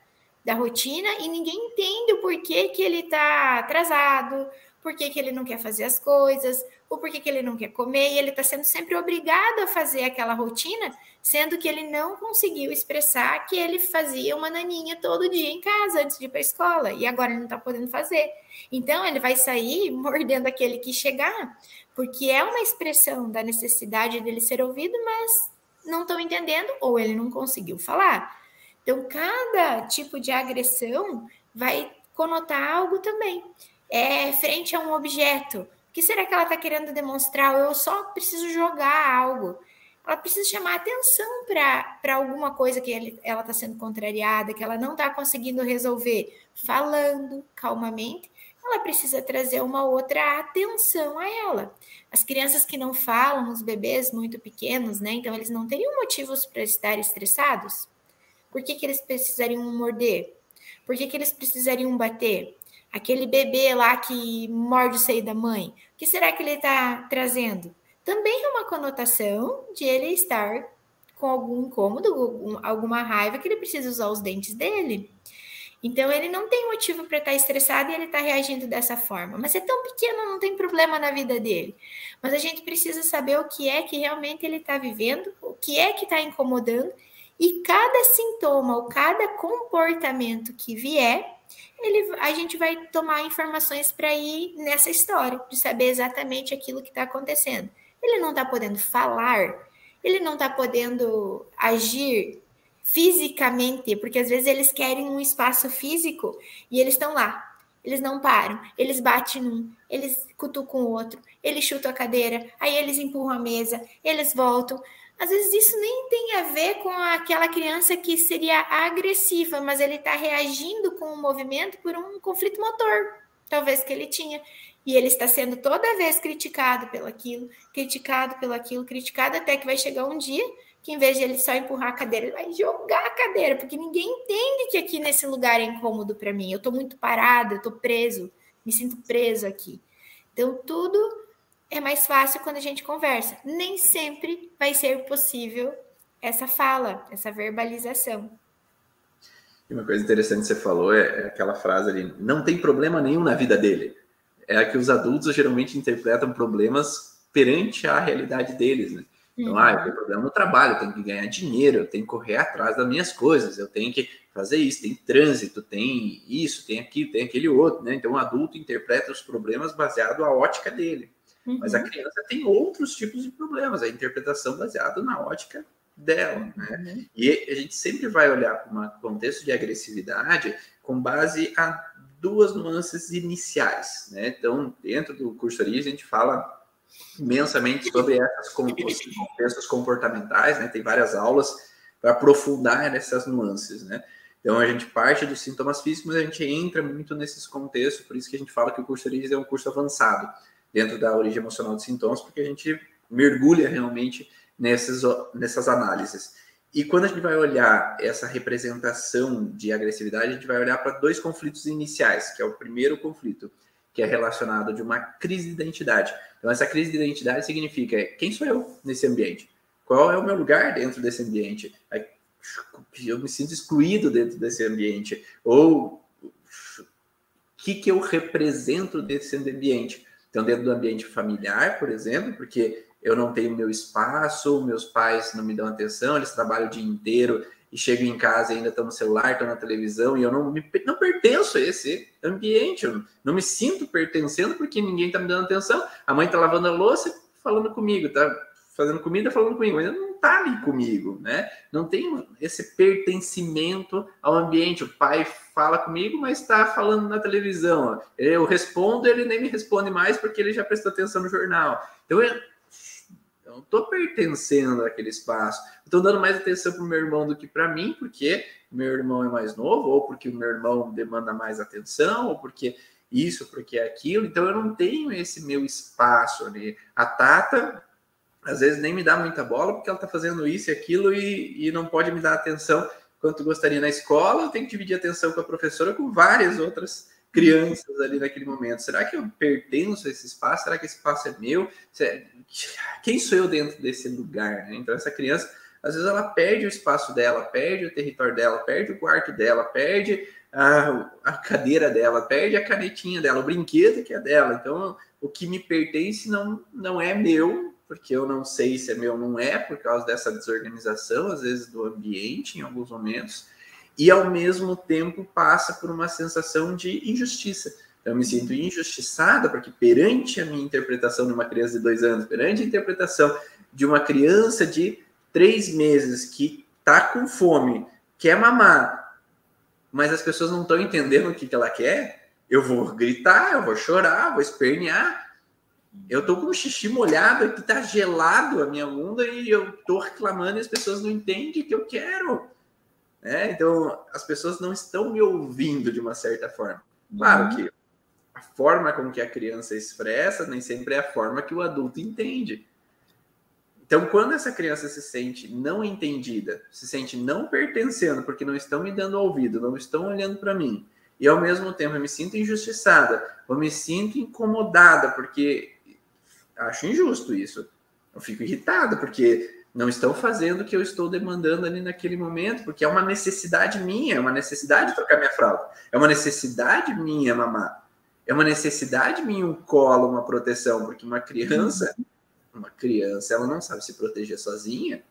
S2: da rotina e ninguém entende o porquê que ele está atrasado, por que ele não quer fazer as coisas, ou por que ele não quer comer, e ele está sendo sempre obrigado a fazer aquela rotina, sendo que ele não conseguiu expressar que ele fazia uma naninha todo dia em casa antes de ir para a escola, e agora ele não está podendo fazer. Então ele vai sair mordendo aquele que chegar, porque é uma expressão da necessidade dele ser ouvido, mas não estão entendendo, ou ele não conseguiu falar. Então, cada tipo de agressão vai conotar algo também. É frente a um objeto. O que será que ela está querendo demonstrar? Eu só preciso jogar algo. ela precisa chamar atenção para alguma coisa que ele, ela está sendo contrariada, que ela não está conseguindo resolver, falando calmamente, ela precisa trazer uma outra atenção a ela. As crianças que não falam, os bebês muito pequenos, né? Então, eles não teriam motivos para estar estressados. Por que, que eles precisariam morder? Por que, que eles precisariam bater? Aquele bebê lá que morde o seio da mãe, o que será que ele está trazendo? Também é uma conotação de ele estar com algum incômodo, alguma raiva que ele precisa usar os dentes dele. Então ele não tem motivo para estar tá estressado e ele está reagindo dessa forma. Mas é tão pequeno, não tem problema na vida dele. Mas a gente precisa saber o que é que realmente ele está vivendo, o que é que está incomodando, e cada sintoma ou cada comportamento que vier, ele, a gente vai tomar informações para ir nessa história, de saber exatamente aquilo que está acontecendo. Ele não está podendo falar, ele não está podendo agir fisicamente, porque às vezes eles querem um espaço físico e eles estão lá. Eles não param, eles batem num, eles cutucam o outro, eles chutam a cadeira, aí eles empurram a mesa, eles voltam. Às vezes isso nem tem a ver com aquela criança que seria agressiva, mas ele está reagindo com o movimento por um conflito motor, talvez que ele tinha. E ele está sendo toda vez criticado pelo aquilo, criticado pelo aquilo, criticado até que vai chegar um dia que em vez de ele só empurrar a cadeira, ele vai jogar a cadeira, porque ninguém entende que aqui nesse lugar é incômodo para mim. Eu estou muito parado, eu estou preso, me sinto preso aqui. Então, tudo é mais fácil quando a gente conversa. Nem sempre vai ser possível essa fala, essa verbalização.
S1: E uma coisa interessante que você falou é, é aquela frase ali: não tem problema nenhum na vida dele. É a que os adultos geralmente interpretam problemas perante a realidade deles, né? Então, ah, eu tenho problema no trabalho, eu tenho que ganhar dinheiro, eu tenho que correr atrás das minhas coisas, eu tenho que fazer isso, tem trânsito, tem isso, tem aquilo, tem aquele outro, né? Então, o adulto interpreta os problemas baseado na ótica dele. Uhum. Mas a uhum. criança tem outros tipos de problemas, a interpretação baseada na ótica dela, né? Uhum. E a gente sempre vai olhar para um contexto de agressividade com base a duas nuances iniciais, né? Então, dentro do curso Origem, a gente fala imensamente sobre essas contextos comportamentais, né? Tem várias aulas para aprofundar nessas nuances, né? Então a gente parte dos sintomas físicos, mas a gente entra muito nesses contextos, por isso que a gente fala que o curso de é um curso avançado dentro da origem emocional dos sintomas, porque a gente mergulha realmente nessas, nessas análises. E quando a gente vai olhar essa representação de agressividade, a gente vai olhar para dois conflitos iniciais, que é o primeiro conflito, que é relacionado de uma crise de identidade. Então, essa crise de identidade significa quem sou eu nesse ambiente? Qual é o meu lugar dentro desse ambiente? Eu me sinto excluído dentro desse ambiente. Ou o que, que eu represento desse ambiente? Então, dentro do ambiente familiar, por exemplo, porque eu não tenho meu espaço, meus pais não me dão atenção, eles trabalham o dia inteiro e chego em casa e ainda estou no celular, estou na televisão e eu não, me, não pertenço a esse ambiente, eu não me sinto pertencendo porque ninguém está me dando atenção. A mãe está lavando a louça falando comigo, está fazendo comida falando comigo, mas não está ali comigo, né? Não tem esse pertencimento ao ambiente. O pai fala comigo, mas está falando na televisão. Eu respondo, ele nem me responde mais porque ele já prestou atenção no jornal. Então, eu, não estou pertencendo àquele espaço. Estou dando mais atenção para o meu irmão do que para mim, porque meu irmão é mais novo, ou porque o meu irmão demanda mais atenção, ou porque isso, porque aquilo. Então eu não tenho esse meu espaço ali. A Tata, às vezes, nem me dá muita bola, porque ela está fazendo isso e aquilo e, e não pode me dar atenção quanto gostaria na escola. Eu tenho que dividir atenção com a professora, com várias outras crianças ali naquele momento. Será que eu pertenço a esse espaço? Será que esse espaço é meu? Quem sou eu dentro desse lugar? Né? Então, essa criança, às vezes, ela perde o espaço dela, perde o território dela, perde o quarto dela, perde a, a cadeira dela, perde a canetinha dela, o brinquedo que é dela. Então, o que me pertence não, não é meu, porque eu não sei se é meu ou não é, por causa dessa desorganização, às vezes, do ambiente, em alguns momentos e ao mesmo tempo passa por uma sensação de injustiça. Eu me sinto injustiçada porque perante a minha interpretação de uma criança de dois anos, perante a interpretação de uma criança de três meses que está com fome, quer mamar, mas as pessoas não estão entendendo o que, que ela quer, eu vou gritar, eu vou chorar, vou espernear, Eu tô com o xixi molhado aqui, tá gelado a minha bunda e eu tô reclamando e as pessoas não entendem que eu quero. É, então, as pessoas não estão me ouvindo de uma certa forma. Claro uhum. que a forma com que a criança expressa nem sempre é a forma que o adulto entende. Então, quando essa criança se sente não entendida, se sente não pertencendo, porque não estão me dando ouvido, não estão olhando para mim, e ao mesmo tempo eu me sinto injustiçada, eu me sinto incomodada, porque acho injusto isso. Eu fico irritado, porque não estão fazendo o que eu estou demandando ali naquele momento, porque é uma necessidade minha, é uma necessidade trocar minha fralda, é uma necessidade minha mamar, é uma necessidade minha um colo, uma proteção, porque uma criança, uma criança, ela não sabe se proteger sozinha.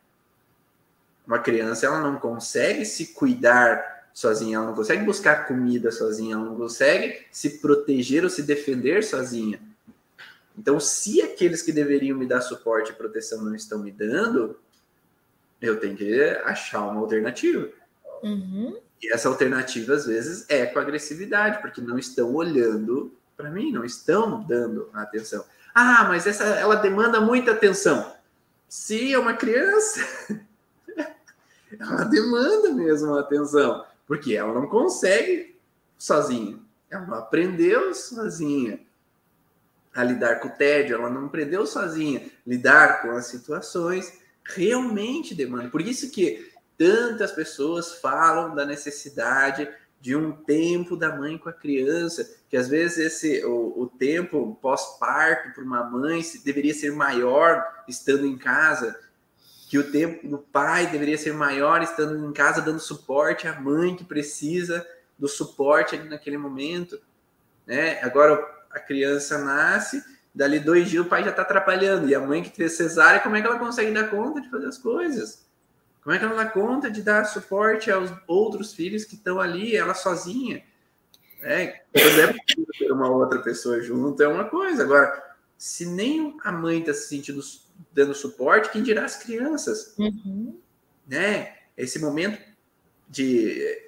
S1: Uma criança, ela não consegue se cuidar sozinha, ela não consegue buscar comida sozinha, ela não consegue se proteger ou se defender sozinha. Então, se aqueles que deveriam me dar suporte e proteção não estão me dando, eu tenho que achar uma alternativa. Uhum. E essa alternativa, às vezes, é com agressividade, porque não estão olhando para mim, não estão dando atenção. Ah, mas essa ela demanda muita atenção. Se é uma criança, ela demanda mesmo atenção, porque ela não consegue sozinha. Ela não aprendeu sozinha a lidar com o tédio, ela não aprendeu sozinha lidar com as situações, realmente demanda. Por isso que tantas pessoas falam da necessidade de um tempo da mãe com a criança, que às vezes esse o, o tempo pós-parto para uma mãe deveria ser maior estando em casa, que o tempo do pai deveria ser maior estando em casa dando suporte à mãe que precisa do suporte ali naquele momento, né? Agora a criança nasce, dali dois dias o pai já está atrapalhando. E a mãe que fez cesárea, como é que ela consegue dar conta de fazer as coisas? Como é que ela dá conta de dar suporte aos outros filhos que estão ali, ela sozinha? É, quando é possível ter uma outra pessoa junto, é uma coisa. Agora, se nem a mãe está se sentindo dando suporte, quem dirá as crianças? Uhum. Né? Esse momento de,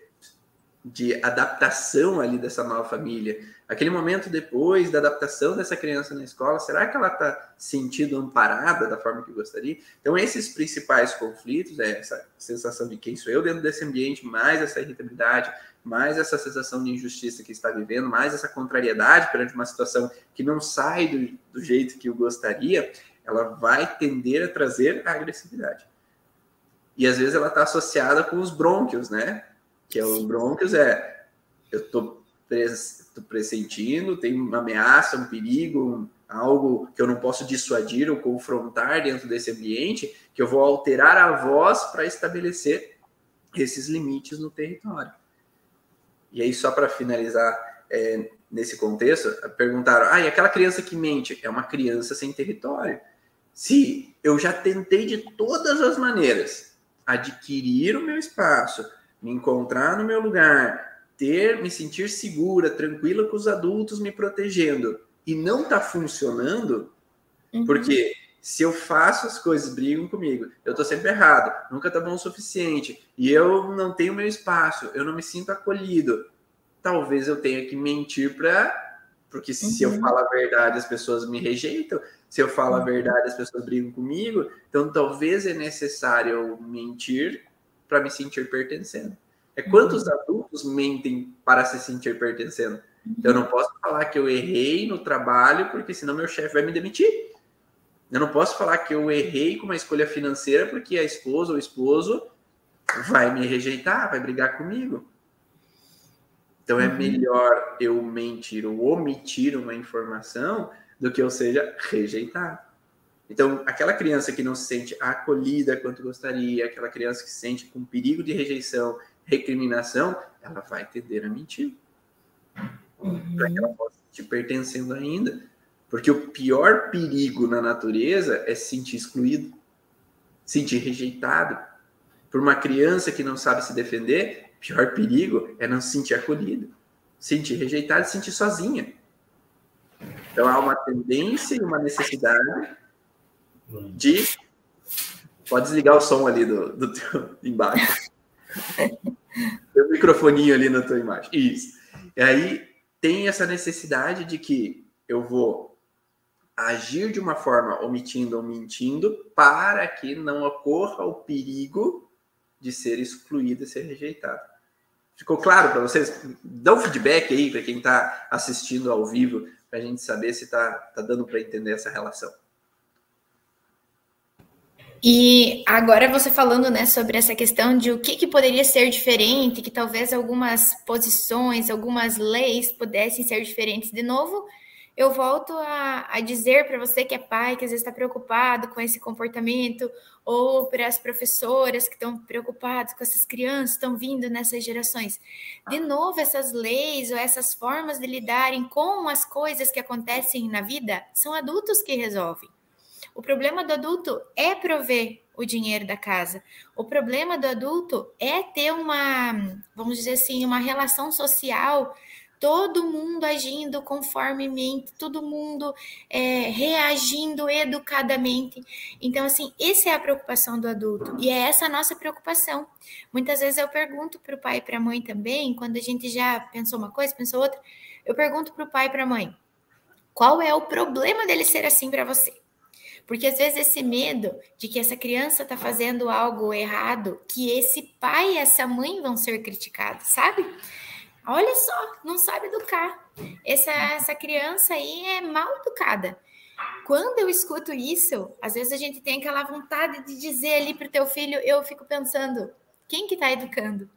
S1: de adaptação ali dessa nova família, aquele momento depois da adaptação dessa criança na escola, será que ela está sentindo amparada da forma que gostaria? Então, esses principais conflitos, é essa sensação de quem sou eu dentro desse ambiente, mais essa irritabilidade, mais essa sensação de injustiça que está vivendo, mais essa contrariedade perante uma situação que não sai do, do jeito que eu gostaria, ela vai tender a trazer a agressividade. E às vezes ela está associada com os brônquios, né? Que é os brônquios é eu estou pressentindo, tem uma ameaça, um perigo, um, algo que eu não posso dissuadir ou confrontar dentro desse ambiente, que eu vou alterar a voz para estabelecer esses limites no território. E aí, só para finalizar é, nesse contexto, perguntaram: ah, e aquela criança que mente? É uma criança sem território. Se eu já tentei de todas as maneiras adquirir o meu espaço, me encontrar no meu lugar, ter, me sentir segura, tranquila com os adultos me protegendo e não está funcionando, uhum. porque se eu faço as coisas, brigam comigo, eu estou sempre errado, nunca tá bom o suficiente, e eu não tenho meu espaço, eu não me sinto acolhido, talvez eu tenha que mentir para. Porque uhum. se eu uhum. falo a verdade, as pessoas me rejeitam, se eu falo uhum. a verdade, as pessoas brigam comigo, então talvez é necessário mentir para me sentir pertencendo. É quantos uhum. adultos mentem para se sentir pertencendo. Eu não posso falar que eu errei no trabalho, porque senão meu chefe vai me demitir. Eu não posso falar que eu errei com uma escolha financeira, porque a esposa ou o esposo vai me rejeitar, vai brigar comigo. Então é uhum. melhor eu mentir ou omitir uma informação do que eu seja rejeitado. Então, aquela criança que não se sente acolhida quanto gostaria, aquela criança que se sente com perigo de rejeição, recriminação, ela vai tender a mentir. Uhum. Para que ela possa te pertencendo ainda. Porque o pior perigo na natureza é se sentir excluído, sentir rejeitado. Por uma criança que não sabe se defender, o pior perigo é não se sentir acolhido, sentir rejeitado e sentir sozinha. Então há uma tendência e uma necessidade de. Pode desligar o som ali do, do teu embaixo. Tem um microfoninho ali na tua imagem. Isso. E aí tem essa necessidade de que eu vou agir de uma forma omitindo ou mentindo para que não ocorra o perigo de ser excluído e ser rejeitado. Ficou claro para vocês? Dá um feedback aí para quem está assistindo ao vivo, para a gente saber se está tá dando para entender essa relação.
S2: E agora você falando né, sobre essa questão de o que, que poderia ser diferente, que talvez algumas posições, algumas leis pudessem ser diferentes de novo, eu volto a, a dizer para você que é pai, que às vezes está preocupado com esse comportamento, ou para as professoras que estão preocupadas com essas crianças que estão vindo nessas gerações. De novo, essas leis ou essas formas de lidarem com as coisas que acontecem na vida são adultos que resolvem. O problema do adulto é prover o dinheiro da casa. O problema do adulto é ter uma, vamos dizer assim, uma relação social todo mundo agindo conformemente, todo mundo é, reagindo educadamente. Então, assim, essa é a preocupação do adulto e é essa a nossa preocupação. Muitas vezes eu pergunto para o pai e para a mãe também, quando a gente já pensou uma coisa, pensou outra, eu pergunto para o pai e para a mãe: qual é o problema dele ser assim para você? Porque às vezes esse medo de que essa criança está fazendo algo errado, que esse pai e essa mãe vão ser criticados, sabe? Olha só, não sabe educar. Essa, essa criança aí é mal educada. Quando eu escuto isso, às vezes a gente tem aquela vontade de dizer ali para o teu filho, eu fico pensando, quem que está educando?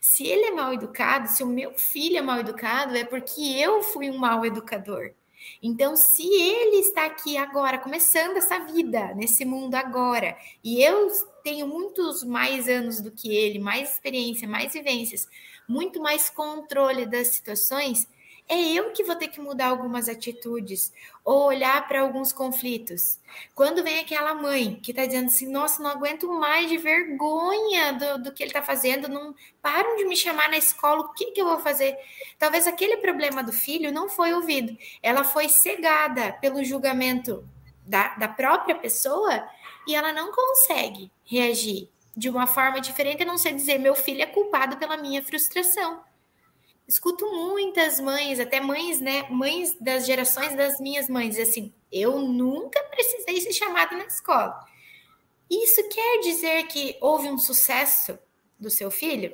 S2: Se ele é mal educado, se o meu filho é mal educado, é porque eu fui um mal educador. Então, se ele está aqui agora, começando essa vida, nesse mundo agora, e eu tenho muitos mais anos do que ele, mais experiência, mais vivências, muito mais controle das situações, é eu que vou ter que mudar algumas atitudes ou olhar para alguns conflitos. Quando vem aquela mãe que está dizendo assim, nossa, não aguento mais de vergonha do, do que ele está fazendo, não param de me chamar na escola, o que, que eu vou fazer? Talvez aquele problema do filho não foi ouvido, ela foi cegada pelo julgamento da, da própria pessoa e ela não consegue reagir de uma forma diferente, a não ser dizer meu filho é culpado pela minha frustração. Escuto muitas mães, até mães, né, mães das gerações das minhas mães, assim, eu nunca precisei ser chamada na escola. Isso quer dizer que houve um sucesso do seu filho?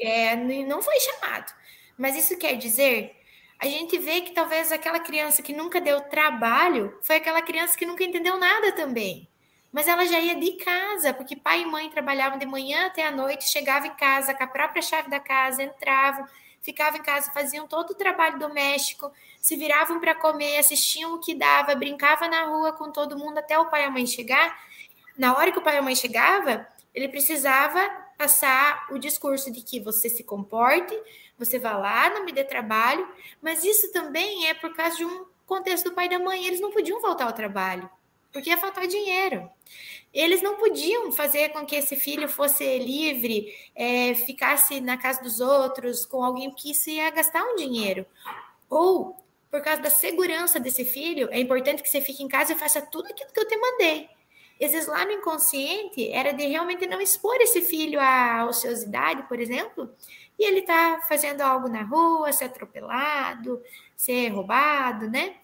S2: É, não foi chamado. Mas isso quer dizer a gente vê que talvez aquela criança que nunca deu trabalho foi aquela criança que nunca entendeu nada também. Mas ela já ia de casa, porque pai e mãe trabalhavam de manhã até a noite, chegava em casa com a própria chave da casa, entravam, ficavam em casa, faziam todo o trabalho doméstico, se viravam para comer, assistiam o que dava, brincava na rua com todo mundo até o pai e a mãe chegar. Na hora que o pai e a mãe chegava, ele precisava passar o discurso de que você se comporte, você vá lá, não me dê trabalho, mas isso também é por causa de um contexto do pai e da mãe, eles não podiam voltar ao trabalho porque ia faltar dinheiro. Eles não podiam fazer com que esse filho fosse livre, é, ficasse na casa dos outros com alguém que isso ia gastar um dinheiro. Ou, por causa da segurança desse filho, é importante que você fique em casa e faça tudo aquilo que eu te mandei. Vezes, lá no inconsciente, era de realmente não expor esse filho à ociosidade, por exemplo, e ele tá fazendo algo na rua, ser atropelado, ser roubado, né?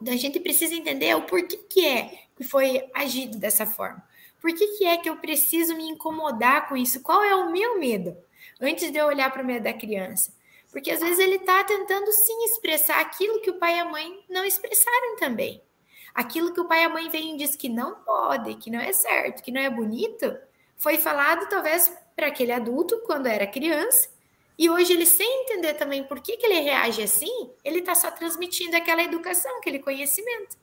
S2: Então, a gente precisa entender o porquê que é que foi agido dessa forma. Por que, que é que eu preciso me incomodar com isso? Qual é o meu medo? Antes de eu olhar para o medo da criança. Porque às vezes ele está tentando sim expressar aquilo que o pai e a mãe não expressaram também. Aquilo que o pai e a mãe vêm e diz que não pode, que não é certo, que não é bonito, foi falado talvez para aquele adulto quando era criança, e hoje ele, sem entender também por que, que ele reage assim, ele está só transmitindo aquela educação, aquele conhecimento.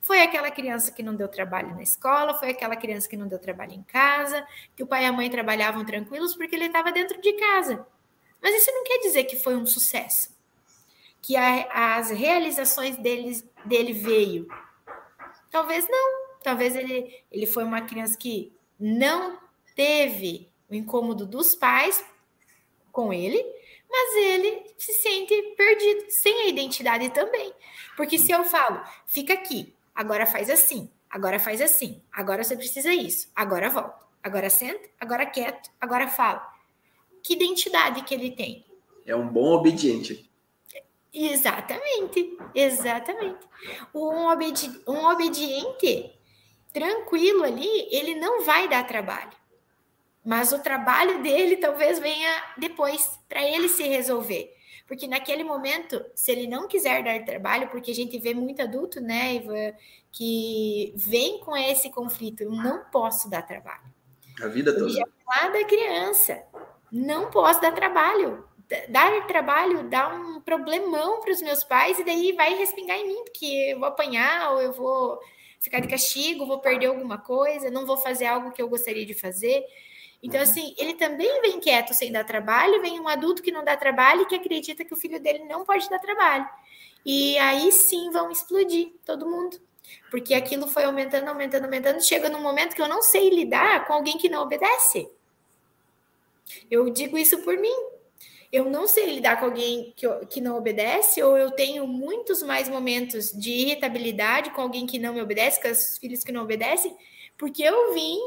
S2: Foi aquela criança que não deu trabalho na escola, foi aquela criança que não deu trabalho em casa, que o pai e a mãe trabalhavam tranquilos porque ele estava dentro de casa. Mas isso não quer dizer que foi um sucesso, que a, as realizações dele, dele veio. Talvez não. Talvez ele, ele foi uma criança que não teve o incômodo dos pais com ele, mas ele se sente perdido, sem a identidade também. Porque se eu falo, fica aqui, agora faz assim, agora faz assim, agora você precisa isso, agora volta, agora senta, agora quieto, agora fala. Que identidade que ele tem?
S1: É um bom obediente.
S2: Exatamente, exatamente. Um, obedi um obediente tranquilo ali, ele não vai dar trabalho. Mas o trabalho dele talvez venha depois, para ele se resolver. Porque naquele momento, se ele não quiser dar trabalho, porque a gente vê muito adulto, né, Ivan, que vem com esse conflito, eu não posso dar trabalho.
S1: A vida toda. Já
S2: lá da criança, não posso dar trabalho. Dar trabalho dá um problemão para os meus pais e daí vai respingar em mim, porque eu vou apanhar ou eu vou ficar de castigo, vou perder alguma coisa, não vou fazer algo que eu gostaria de fazer. Então, assim, ele também vem quieto sem dar trabalho, vem um adulto que não dá trabalho e que acredita que o filho dele não pode dar trabalho. E aí sim vão explodir todo mundo. Porque aquilo foi aumentando, aumentando, aumentando. Chega num momento que eu não sei lidar com alguém que não obedece. Eu digo isso por mim. Eu não sei lidar com alguém que, que não obedece, ou eu tenho muitos mais momentos de irritabilidade com alguém que não me obedece, com os filhos que não obedecem, porque eu vim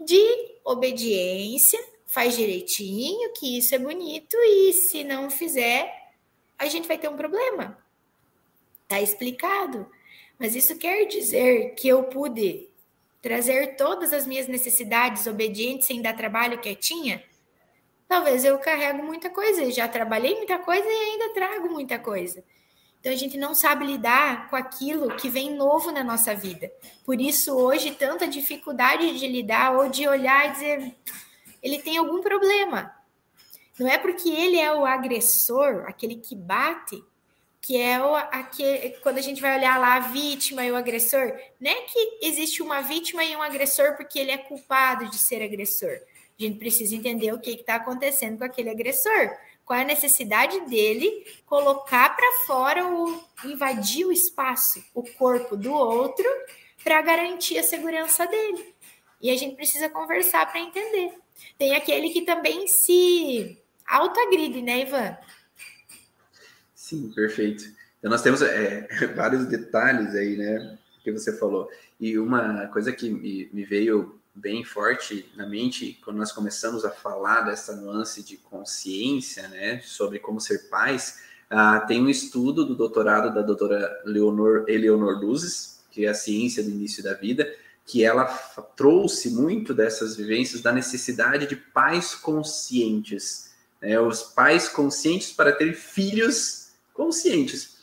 S2: de obediência, faz direitinho, que isso é bonito, e se não fizer, a gente vai ter um problema. Tá explicado. Mas isso quer dizer que eu pude trazer todas as minhas necessidades obedientes sem dar trabalho quietinha? Talvez eu carrego muita coisa, já trabalhei muita coisa e ainda trago muita coisa. Então a gente não sabe lidar com aquilo que vem novo na nossa vida. Por isso hoje tanta dificuldade de lidar ou de olhar e dizer ele tem algum problema. Não é porque ele é o agressor, aquele que bate, que é o aquele, quando a gente vai olhar lá a vítima e o agressor, não é que existe uma vítima e um agressor porque ele é culpado de ser agressor. A gente precisa entender o que está acontecendo com aquele agressor qual é a necessidade dele colocar para fora o invadir o espaço, o corpo do outro, para garantir a segurança dele. E a gente precisa conversar para entender. Tem aquele que também se autoagride, né, Ivan?
S1: Sim, perfeito. Então nós temos é, vários detalhes aí, né, que você falou. E uma coisa que me, me veio bem forte na mente quando nós começamos a falar dessa nuance de consciência, né, sobre como ser pais. Uh, tem um estudo do doutorado da doutora Leonor, Eleonor Luzes, que é a ciência do início da vida, que ela trouxe muito dessas vivências da necessidade de pais conscientes, né, os pais conscientes para ter filhos conscientes.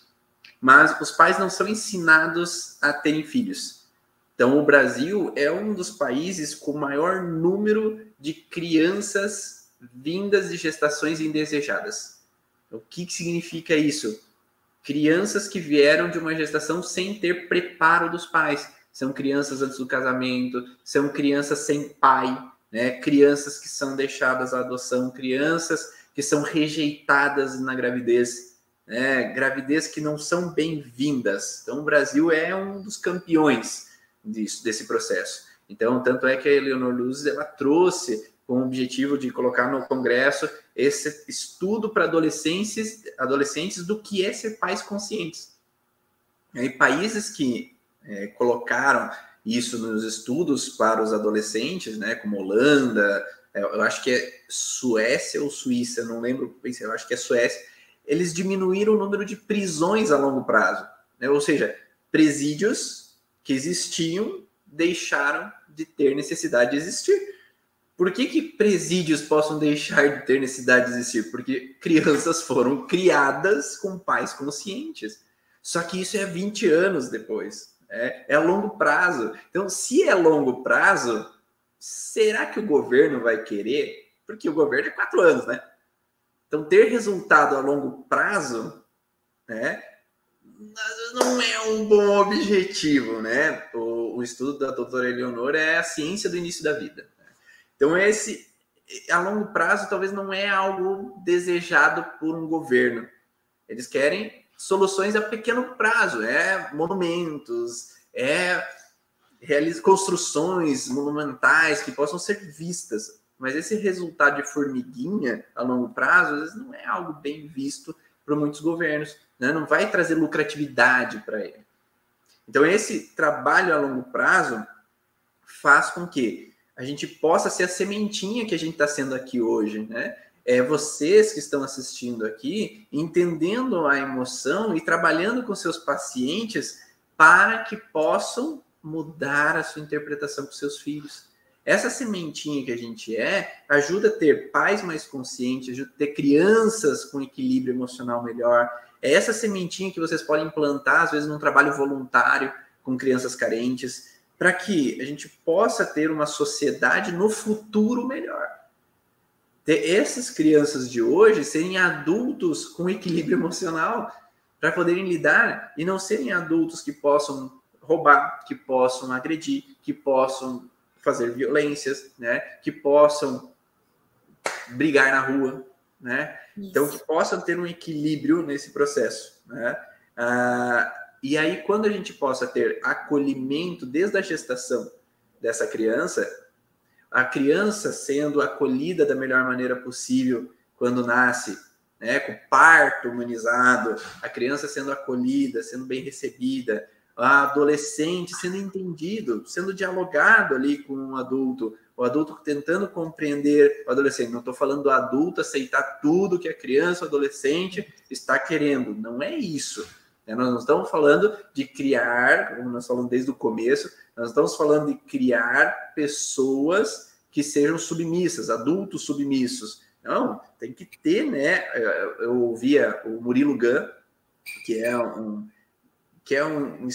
S1: Mas os pais não são ensinados a terem filhos. Então, o Brasil é um dos países com maior número de crianças vindas de gestações indesejadas. O que, que significa isso? Crianças que vieram de uma gestação sem ter preparo dos pais. São crianças antes do casamento, são crianças sem pai, né? crianças que são deixadas à adoção, crianças que são rejeitadas na gravidez, né? gravidez que não são bem-vindas. Então, o Brasil é um dos campeões disso, desse processo. Então, tanto é que a Eleonor Luz ela trouxe com o objetivo de colocar no Congresso esse estudo para adolescentes, adolescentes do que é ser pais conscientes. E países que é, colocaram isso nos estudos para os adolescentes, né, como Holanda, é, eu acho que é Suécia ou Suíça, não lembro, eu acho que é Suécia, eles diminuíram o número de prisões a longo prazo, né, ou seja, presídios que existiam deixaram de ter necessidade de existir. Por que, que presídios possam deixar de ter necessidade de existir? Porque crianças foram criadas com pais conscientes. Só que isso é 20 anos depois. É, é longo prazo. Então, se é longo prazo, será que o governo vai querer? Porque o governo é quatro anos, né? Então, ter resultado a longo prazo, né? Não é um bom objetivo, né? O, o, estudo da doutora Eleonora é a ciência do início da vida. Então, esse, a longo prazo, talvez não é algo desejado por um governo. Eles querem soluções a pequeno prazo, é monumentos, é construções monumentais que possam ser vistas. Mas esse resultado de formiguinha a longo prazo, às vezes, não é algo bem visto por muitos governos né? não vai trazer lucratividade para ele. Então, esse trabalho a longo prazo faz com que a gente possa ser a sementinha que a gente está sendo aqui hoje, né? é vocês que estão assistindo aqui, entendendo a emoção e trabalhando com seus pacientes para que possam mudar a sua interpretação com seus filhos. Essa sementinha que a gente é ajuda a ter pais mais conscientes, ajuda a ter crianças com equilíbrio emocional melhor. É essa sementinha que vocês podem plantar, às vezes, num trabalho voluntário com crianças carentes, para que a gente possa ter uma sociedade no futuro melhor. Ter essas crianças de hoje serem adultos com equilíbrio emocional para poderem lidar e não serem adultos que possam roubar, que possam agredir, que possam fazer violências, né? Que possam brigar na rua, né? Isso. Então que possam ter um equilíbrio nesse processo, né? Ah, e aí quando a gente possa ter acolhimento desde a gestação dessa criança, a criança sendo acolhida da melhor maneira possível quando nasce, né? Com parto humanizado, a criança sendo acolhida, sendo bem recebida, adolescente sendo entendido, sendo dialogado ali com um adulto, o adulto tentando compreender o adolescente. Não estou falando do adulto aceitar tudo que a criança ou adolescente está querendo. Não é isso. Né? Nós não estamos falando de criar, como nós falamos desde o começo, nós estamos falando de criar pessoas que sejam submissas, adultos submissos. Não, tem que ter, né? Eu ouvia o Murilo Gun, que é um que é um,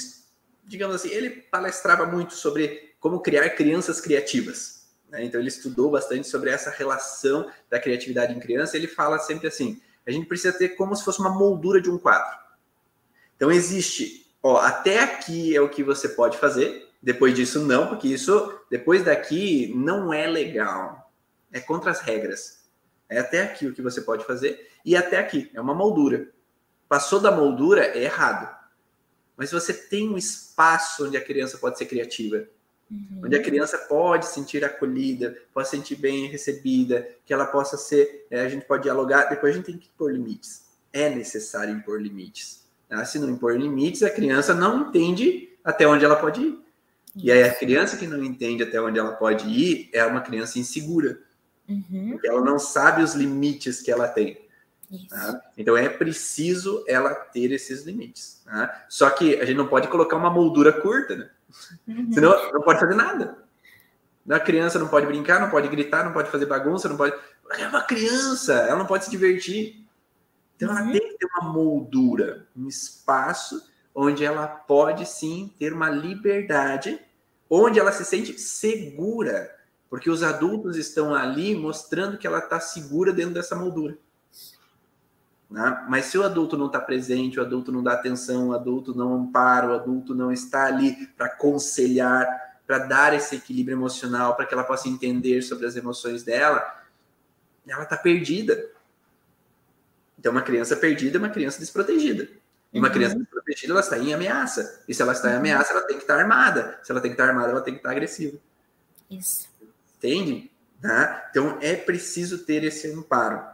S1: digamos assim, ele palestrava muito sobre como criar crianças criativas. Né? Então ele estudou bastante sobre essa relação da criatividade em criança. Ele fala sempre assim: a gente precisa ter como se fosse uma moldura de um quadro. Então existe, ó, até aqui é o que você pode fazer. Depois disso não, porque isso depois daqui não é legal. É contra as regras. É até aqui o que você pode fazer e até aqui é uma moldura. Passou da moldura é errado mas você tem um espaço onde a criança pode ser criativa, uhum. onde a criança pode sentir acolhida, pode sentir bem recebida, que ela possa ser, é, a gente pode dialogar, depois a gente tem que impor limites. É necessário impor limites. Tá? Se não impor limites, a criança não entende até onde ela pode ir. E aí a criança que não entende até onde ela pode ir é uma criança insegura. Uhum. Porque ela não sabe os limites que ela tem. Tá? Então é preciso ela ter esses limites. Tá? Só que a gente não pode colocar uma moldura curta, né? Uhum. Senão não pode fazer nada. A criança não pode brincar, não pode gritar, não pode fazer bagunça, não pode. É uma criança, ela não pode se divertir. Então uhum. ela tem que ter uma moldura, um espaço onde ela pode sim ter uma liberdade, onde ela se sente segura, porque os adultos estão ali mostrando que ela está segura dentro dessa moldura. Né? Mas se o adulto não está presente, o adulto não dá atenção, o adulto não ampara, o adulto não está ali para aconselhar, para dar esse equilíbrio emocional, para que ela possa entender sobre as emoções dela, ela está perdida. Então, uma criança perdida é uma criança desprotegida. E uma uhum. criança desprotegida, ela está em ameaça. E se ela está em uhum. ameaça, ela tem que estar armada. Se ela tem que estar armada, ela tem que estar agressiva.
S2: Isso.
S1: Entende? Tá? Então, é preciso ter esse amparo.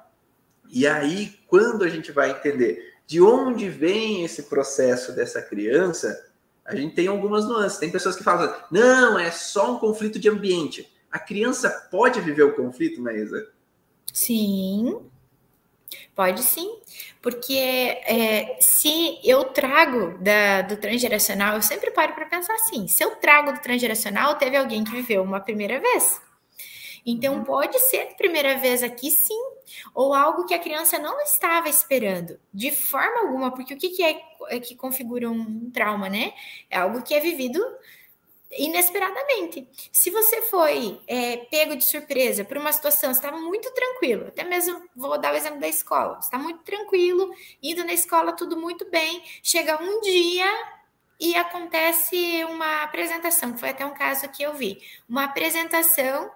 S1: E aí, quando a gente vai entender de onde vem esse processo dessa criança, a gente tem algumas nuances. Tem pessoas que falam, não, é só um conflito de ambiente. A criança pode viver o conflito, Maísa?
S2: Sim, pode sim. Porque é, se eu trago da, do transgeracional, eu sempre paro para pensar assim: se eu trago do transgeracional, teve alguém que viveu uma primeira vez. Então, uhum. pode ser a primeira vez aqui, sim, ou algo que a criança não estava esperando, de forma alguma, porque o que, que é, é que configura um trauma, né? É algo que é vivido inesperadamente. Se você foi é, pego de surpresa por uma situação, você estava muito tranquilo, até mesmo vou dar o exemplo da escola, está muito tranquilo, indo na escola tudo muito bem, chega um dia e acontece uma apresentação, que foi até um caso que eu vi, uma apresentação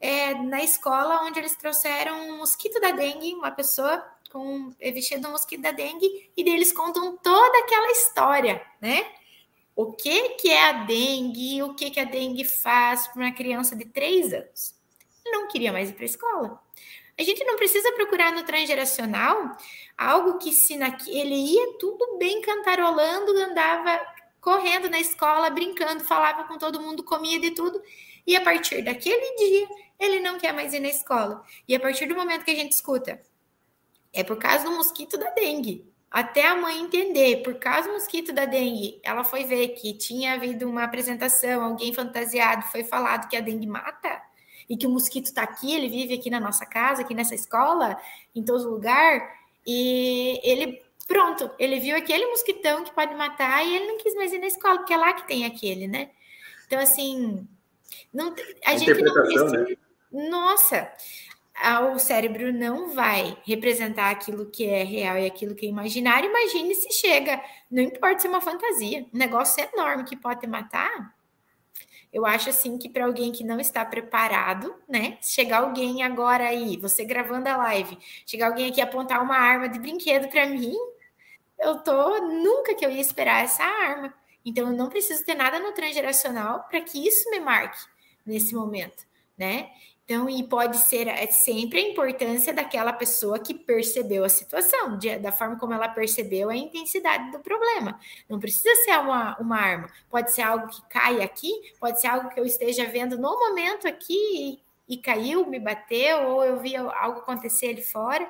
S2: é, na escola onde eles trouxeram um mosquito da dengue, uma pessoa com é, vestido um mosquito da dengue, e eles contam toda aquela história, né? O que, que é a dengue, o que, que a dengue faz para uma criança de três anos. Não queria mais ir para a escola. A gente não precisa procurar no transgeracional algo que se ele ia tudo bem cantarolando, andava correndo na escola, brincando, falava com todo mundo, comia de tudo, E a partir daquele dia, ele não quer mais ir na escola. E a partir do momento que a gente escuta, é por causa do mosquito da dengue. Até a mãe entender, por causa do mosquito da dengue, ela foi ver que tinha havido uma apresentação, alguém fantasiado foi falado que a dengue mata e que o mosquito está aqui, ele vive aqui na nossa casa, aqui nessa escola, em todo lugar, e ele pronto, ele viu aquele mosquitão que pode matar e ele não quis mais ir na escola, porque é lá que tem aquele, né? Então, assim, não, a, a gente não precisa. Né? Nossa, o cérebro não vai representar aquilo que é real e aquilo que é imaginário. Imagine se chega, não importa se é uma fantasia, um negócio enorme que pode te matar. Eu acho assim que para alguém que não está preparado, né? Chegar alguém agora aí, você gravando a live, chegar alguém aqui apontar uma arma de brinquedo para mim, eu tô nunca que eu ia esperar essa arma. Então eu não preciso ter nada no transgeracional para que isso me marque nesse momento, né? Então, e pode ser é sempre a importância daquela pessoa que percebeu a situação, de, da forma como ela percebeu a intensidade do problema. Não precisa ser uma, uma arma, pode ser algo que cai aqui, pode ser algo que eu esteja vendo no momento aqui e, e caiu, me bateu, ou eu vi algo acontecer ali fora.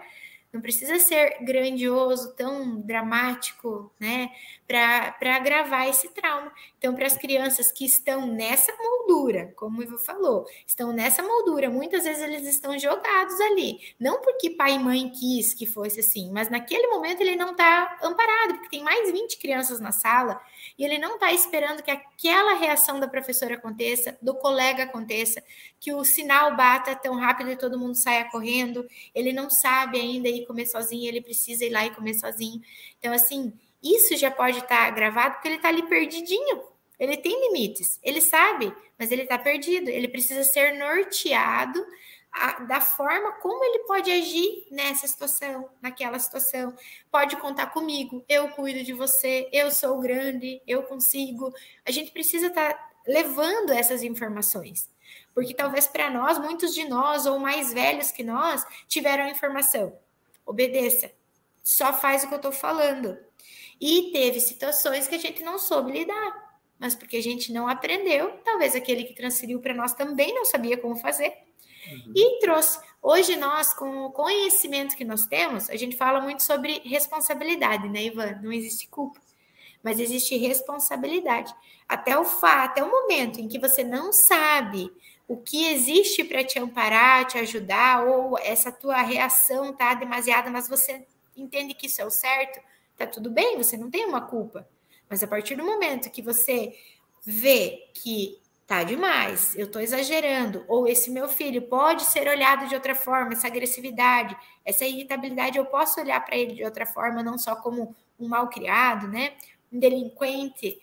S2: Não precisa ser grandioso, tão dramático, né, para agravar esse trauma. Então, para as crianças que estão nessa moldura, como o Ivo falou, estão nessa moldura, muitas vezes eles estão jogados ali. Não porque pai e mãe quis que fosse assim, mas naquele momento ele não está amparado, porque tem mais 20 crianças na sala e ele não está esperando que aquela reação da professora aconteça, do colega aconteça, que o sinal bata tão rápido e todo mundo saia correndo. Ele não sabe ainda ir comer sozinho, ele precisa ir lá e comer sozinho. Então, assim, isso já pode estar tá gravado porque ele está ali perdidinho. Ele tem limites, ele sabe, mas ele está perdido. Ele precisa ser norteado a, da forma como ele pode agir nessa situação, naquela situação. Pode contar comigo, eu cuido de você, eu sou grande, eu consigo. A gente precisa estar tá levando essas informações. Porque talvez para nós, muitos de nós, ou mais velhos que nós, tiveram informação. Obedeça. Só faz o que eu estou falando. E teve situações que a gente não soube lidar, mas porque a gente não aprendeu, talvez aquele que transferiu para nós também não sabia como fazer, Uhum. E trouxe. Hoje, nós, com o conhecimento que nós temos, a gente fala muito sobre responsabilidade, né, Ivan? Não existe culpa, mas existe responsabilidade. Até o fato, até o momento em que você não sabe o que existe para te amparar, te ajudar, ou essa tua reação tá demasiada, mas você entende que isso é o certo, tá tudo bem, você não tem uma culpa. Mas a partir do momento que você vê que tá demais, eu estou exagerando, ou esse meu filho pode ser olhado de outra forma, essa agressividade, essa irritabilidade, eu posso olhar para ele de outra forma, não só como um mal criado, né? Um delinquente,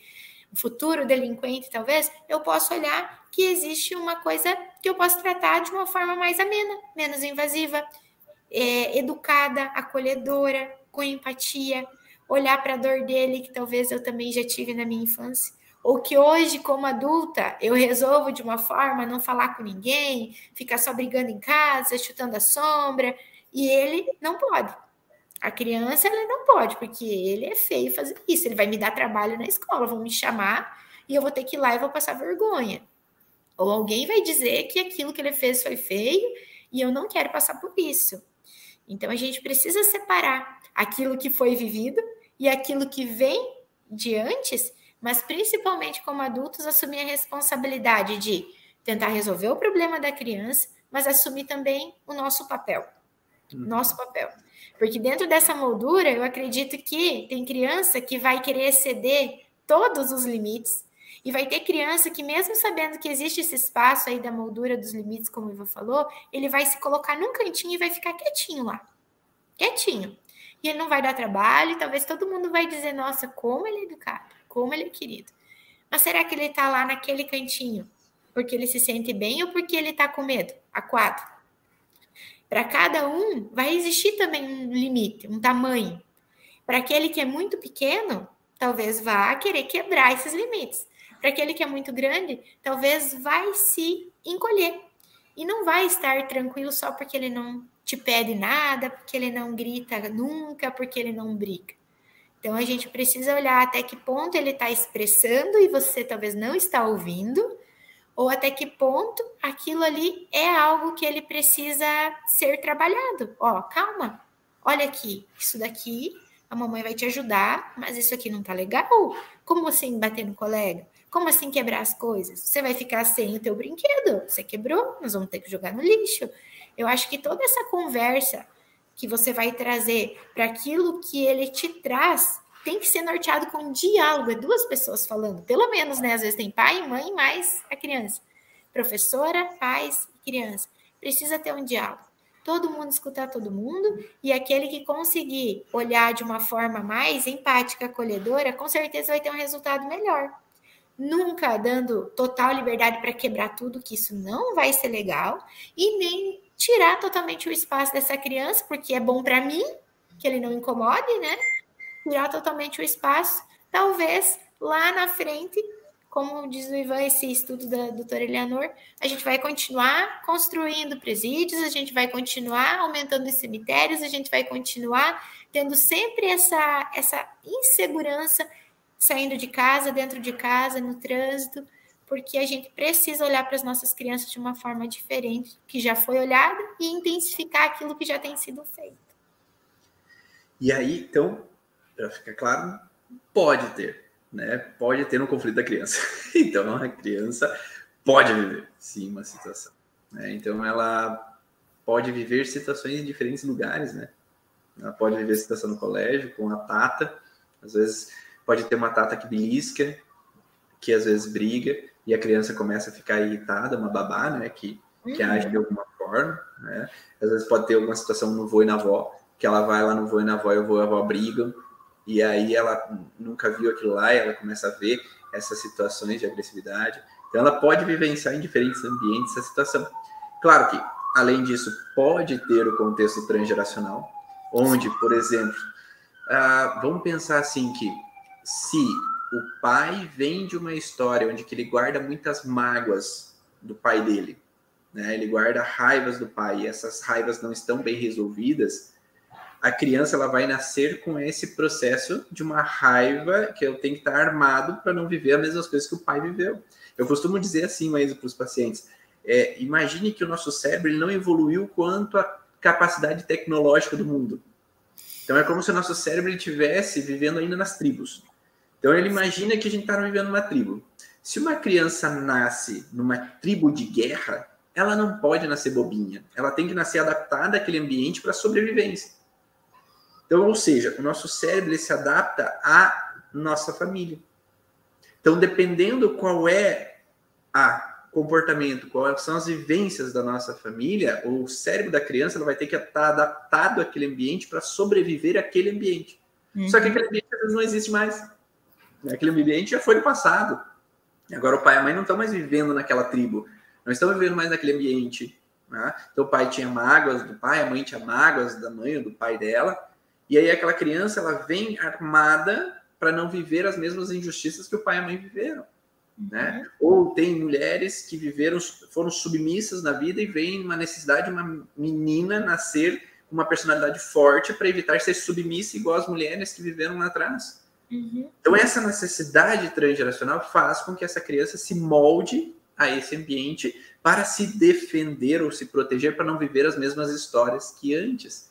S2: futuro delinquente, talvez, eu posso olhar que existe uma coisa que eu posso tratar de uma forma mais amena, menos invasiva, é, educada, acolhedora, com empatia, olhar para a dor dele, que talvez eu também já tive na minha infância ou que hoje, como adulta, eu resolvo de uma forma não falar com ninguém, ficar só brigando em casa, chutando a sombra, e ele não pode. A criança, ela não pode, porque ele é feio fazer isso, ele vai me dar trabalho na escola, vão me chamar e eu vou ter que ir lá e vou passar vergonha. Ou alguém vai dizer que aquilo que ele fez foi feio e eu não quero passar por isso. Então a gente precisa separar aquilo que foi vivido e aquilo que vem de antes mas principalmente como adultos, assumir a responsabilidade de tentar resolver o problema da criança, mas assumir também o nosso papel. Uhum. Nosso papel. Porque dentro dessa moldura, eu acredito que tem criança que vai querer exceder todos os limites, e vai ter criança que, mesmo sabendo que existe esse espaço aí da moldura dos limites, como o Iva falou, ele vai se colocar num cantinho e vai ficar quietinho lá. Quietinho. E ele não vai dar trabalho, e talvez todo mundo vai dizer, nossa, como ele é educado como ele é querido. Mas será que ele está lá naquele cantinho porque ele se sente bem ou porque ele está com medo? A quatro. Para cada um vai existir também um limite, um tamanho. Para aquele que é muito pequeno, talvez vá querer quebrar esses limites. Para aquele que é muito grande, talvez vai se encolher e não vai estar tranquilo só porque ele não te pede nada, porque ele não grita nunca, porque ele não briga. Então a gente precisa olhar até que ponto ele está expressando e você talvez não está ouvindo, ou até que ponto aquilo ali é algo que ele precisa ser trabalhado. Ó, calma, olha aqui, isso daqui a mamãe vai te ajudar, mas isso aqui não tá legal. Como assim bater no colega? Como assim quebrar as coisas? Você vai ficar sem o teu brinquedo. Você quebrou, nós vamos ter que jogar no lixo. Eu acho que toda essa conversa que você vai trazer para aquilo que ele te traz tem que ser norteado com diálogo, é duas pessoas falando, pelo menos, né? Às vezes tem pai, mãe, mais a criança. Professora, pais e criança. Precisa ter um diálogo todo mundo escutar todo mundo, e aquele que conseguir olhar de uma forma mais empática, acolhedora, com certeza vai ter um resultado melhor. Nunca dando total liberdade para quebrar tudo, que isso não vai ser legal, e nem tirar totalmente o espaço dessa criança, porque é bom para mim, que ele não incomode, né? Tirar totalmente o espaço, talvez lá na frente como diz o Ivan, esse estudo da doutora Eleanor, a gente vai continuar construindo presídios, a gente vai continuar aumentando os cemitérios, a gente vai continuar tendo sempre essa, essa insegurança saindo de casa, dentro de casa, no trânsito, porque a gente precisa olhar para as nossas crianças de uma forma diferente, que já foi olhada, e intensificar aquilo que já tem sido feito.
S1: E aí, então, para ficar claro, pode ter né, pode ter um conflito da criança. Então, a criança pode viver, sim, uma situação. Né? Então, ela pode viver situações em diferentes lugares, né? Ela pode viver situação no colégio com a tata, às vezes pode ter uma tata que belisca, que às vezes briga, e a criança começa a ficar irritada, uma babá, né, que, que uhum. age de alguma forma, né? Às vezes pode ter alguma situação no vô e na avó, que ela vai lá no vô e na avó e o vô e a avó brigam, e aí ela nunca viu aquilo lá e ela começa a ver essas situações de agressividade. Então ela pode vivenciar em diferentes ambientes essa situação. Claro que, além disso, pode ter o contexto transgeracional, onde, por exemplo, uh, vamos pensar assim que se o pai vem de uma história onde que ele guarda muitas mágoas do pai dele, né? Ele guarda raivas do pai e essas raivas não estão bem resolvidas, a criança ela vai nascer com esse processo de uma raiva que eu tenho que estar armado para não viver as mesmas coisas que o pai viveu. Eu costumo dizer assim, mas para os pacientes, é, imagine que o nosso cérebro não evoluiu quanto a capacidade tecnológica do mundo. Então é como se o nosso cérebro estivesse vivendo ainda nas tribos. Então ele imagina que a gente está vivendo numa tribo. Se uma criança nasce numa tribo de guerra, ela não pode nascer bobinha. Ela tem que nascer adaptada àquele ambiente para sobrevivência. Então, ou seja, o nosso cérebro ele se adapta à nossa família. Então, dependendo qual é a comportamento, quais são as vivências da nossa família, o cérebro da criança ela vai ter que estar adaptado àquele ambiente para sobreviver àquele ambiente. Uhum. Só que aquele ambiente às vezes não existe mais. Aquele ambiente já foi no passado. Agora o pai e a mãe não estão mais vivendo naquela tribo, não estão vivendo mais naquele ambiente. Né? Então o pai tinha mágoas do pai, a mãe tinha mágoas da mãe ou do pai dela, e aí aquela criança ela vem armada para não viver as mesmas injustiças que o pai e a mãe viveram. Né? Uhum. Ou tem mulheres que viveram, foram submissas na vida e vem uma necessidade de uma menina nascer com uma personalidade forte para evitar ser submissa igual as mulheres que viveram lá atrás. Uhum. Então essa necessidade transgeracional faz com que essa criança se molde a esse ambiente para se defender ou se proteger para não viver as mesmas histórias que antes.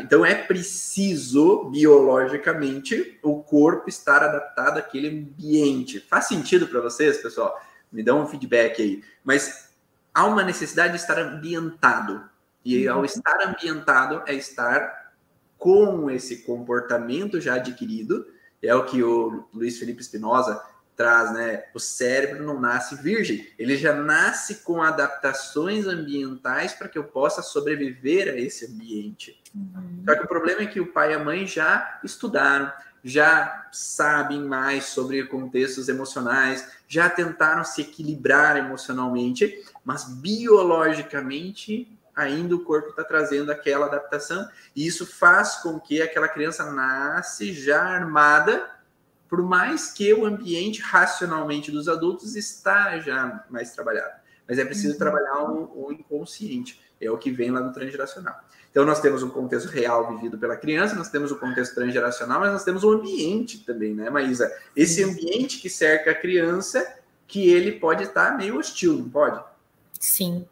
S1: Então é preciso biologicamente o corpo estar adaptado àquele ambiente. Faz sentido para vocês, pessoal? Me dão um feedback aí. Mas há uma necessidade de estar ambientado. E ao uhum. estar ambientado é estar com esse comportamento já adquirido. É o que o Luiz Felipe Espinosa traz, né? O cérebro não nasce virgem, ele já nasce com adaptações ambientais para que eu possa sobreviver a esse ambiente. Uhum. Só que o problema é que o pai e a mãe já estudaram, já sabem mais sobre contextos emocionais, já tentaram se equilibrar emocionalmente, mas biologicamente ainda o corpo está trazendo aquela adaptação, e isso faz com que aquela criança nasce já armada por mais que o ambiente racionalmente dos adultos está já mais trabalhado. Mas é preciso uhum. trabalhar o, o, inconsciente, é o que vem lá no transgeracional. Então, nós temos um contexto real vivido pela criança, nós temos o contexto transgeracional, mas nós temos o ambiente também, né, Maísa? Esse ambiente que cerca a criança que ele pode estar meio hostil, não pode?
S2: Sim,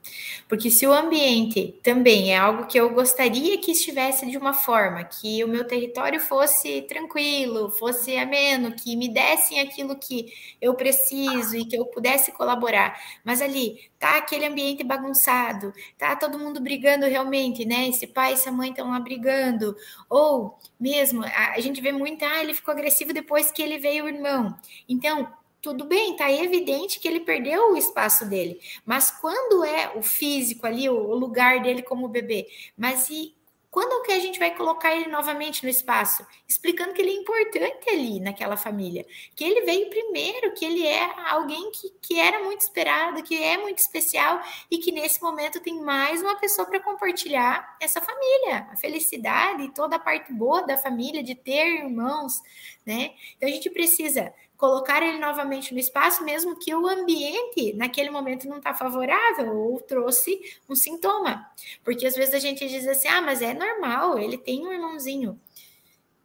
S2: porque se o ambiente também é algo que eu gostaria que estivesse de uma forma, que o meu território fosse tranquilo, fosse ameno, que me dessem aquilo que eu preciso e que eu pudesse colaborar, mas ali tá aquele ambiente bagunçado, tá todo mundo brigando realmente, né? Esse pai e essa mãe estão lá brigando, ou mesmo a, a gente vê muito, ah, ele ficou agressivo depois que ele veio o irmão. Então, tudo bem, tá evidente que ele perdeu o espaço dele. Mas quando é o físico ali, o lugar dele como bebê, mas e quando que a gente vai colocar ele novamente no espaço? Explicando que ele é importante ali naquela família, que ele veio primeiro, que ele é alguém que, que era muito esperado, que é muito especial e que nesse momento tem mais uma pessoa para compartilhar essa família, a felicidade e toda a parte boa da família, de ter irmãos, né? Então a gente precisa colocar ele novamente no espaço, mesmo que o ambiente naquele momento não está favorável ou trouxe um sintoma. Porque às vezes a gente diz assim: ah, mas é normal, ele tem um irmãozinho.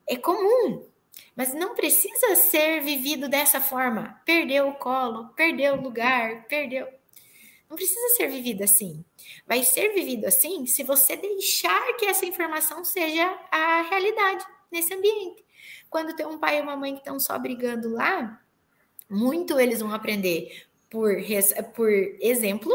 S2: É comum, mas não precisa ser vivido dessa forma. Perdeu o colo, perdeu o lugar, perdeu. Não precisa ser vivido assim. Vai ser vivido assim se você deixar que essa informação seja a realidade nesse ambiente. Quando tem um pai e uma mãe que estão só brigando lá, muito eles vão aprender por, por exemplo.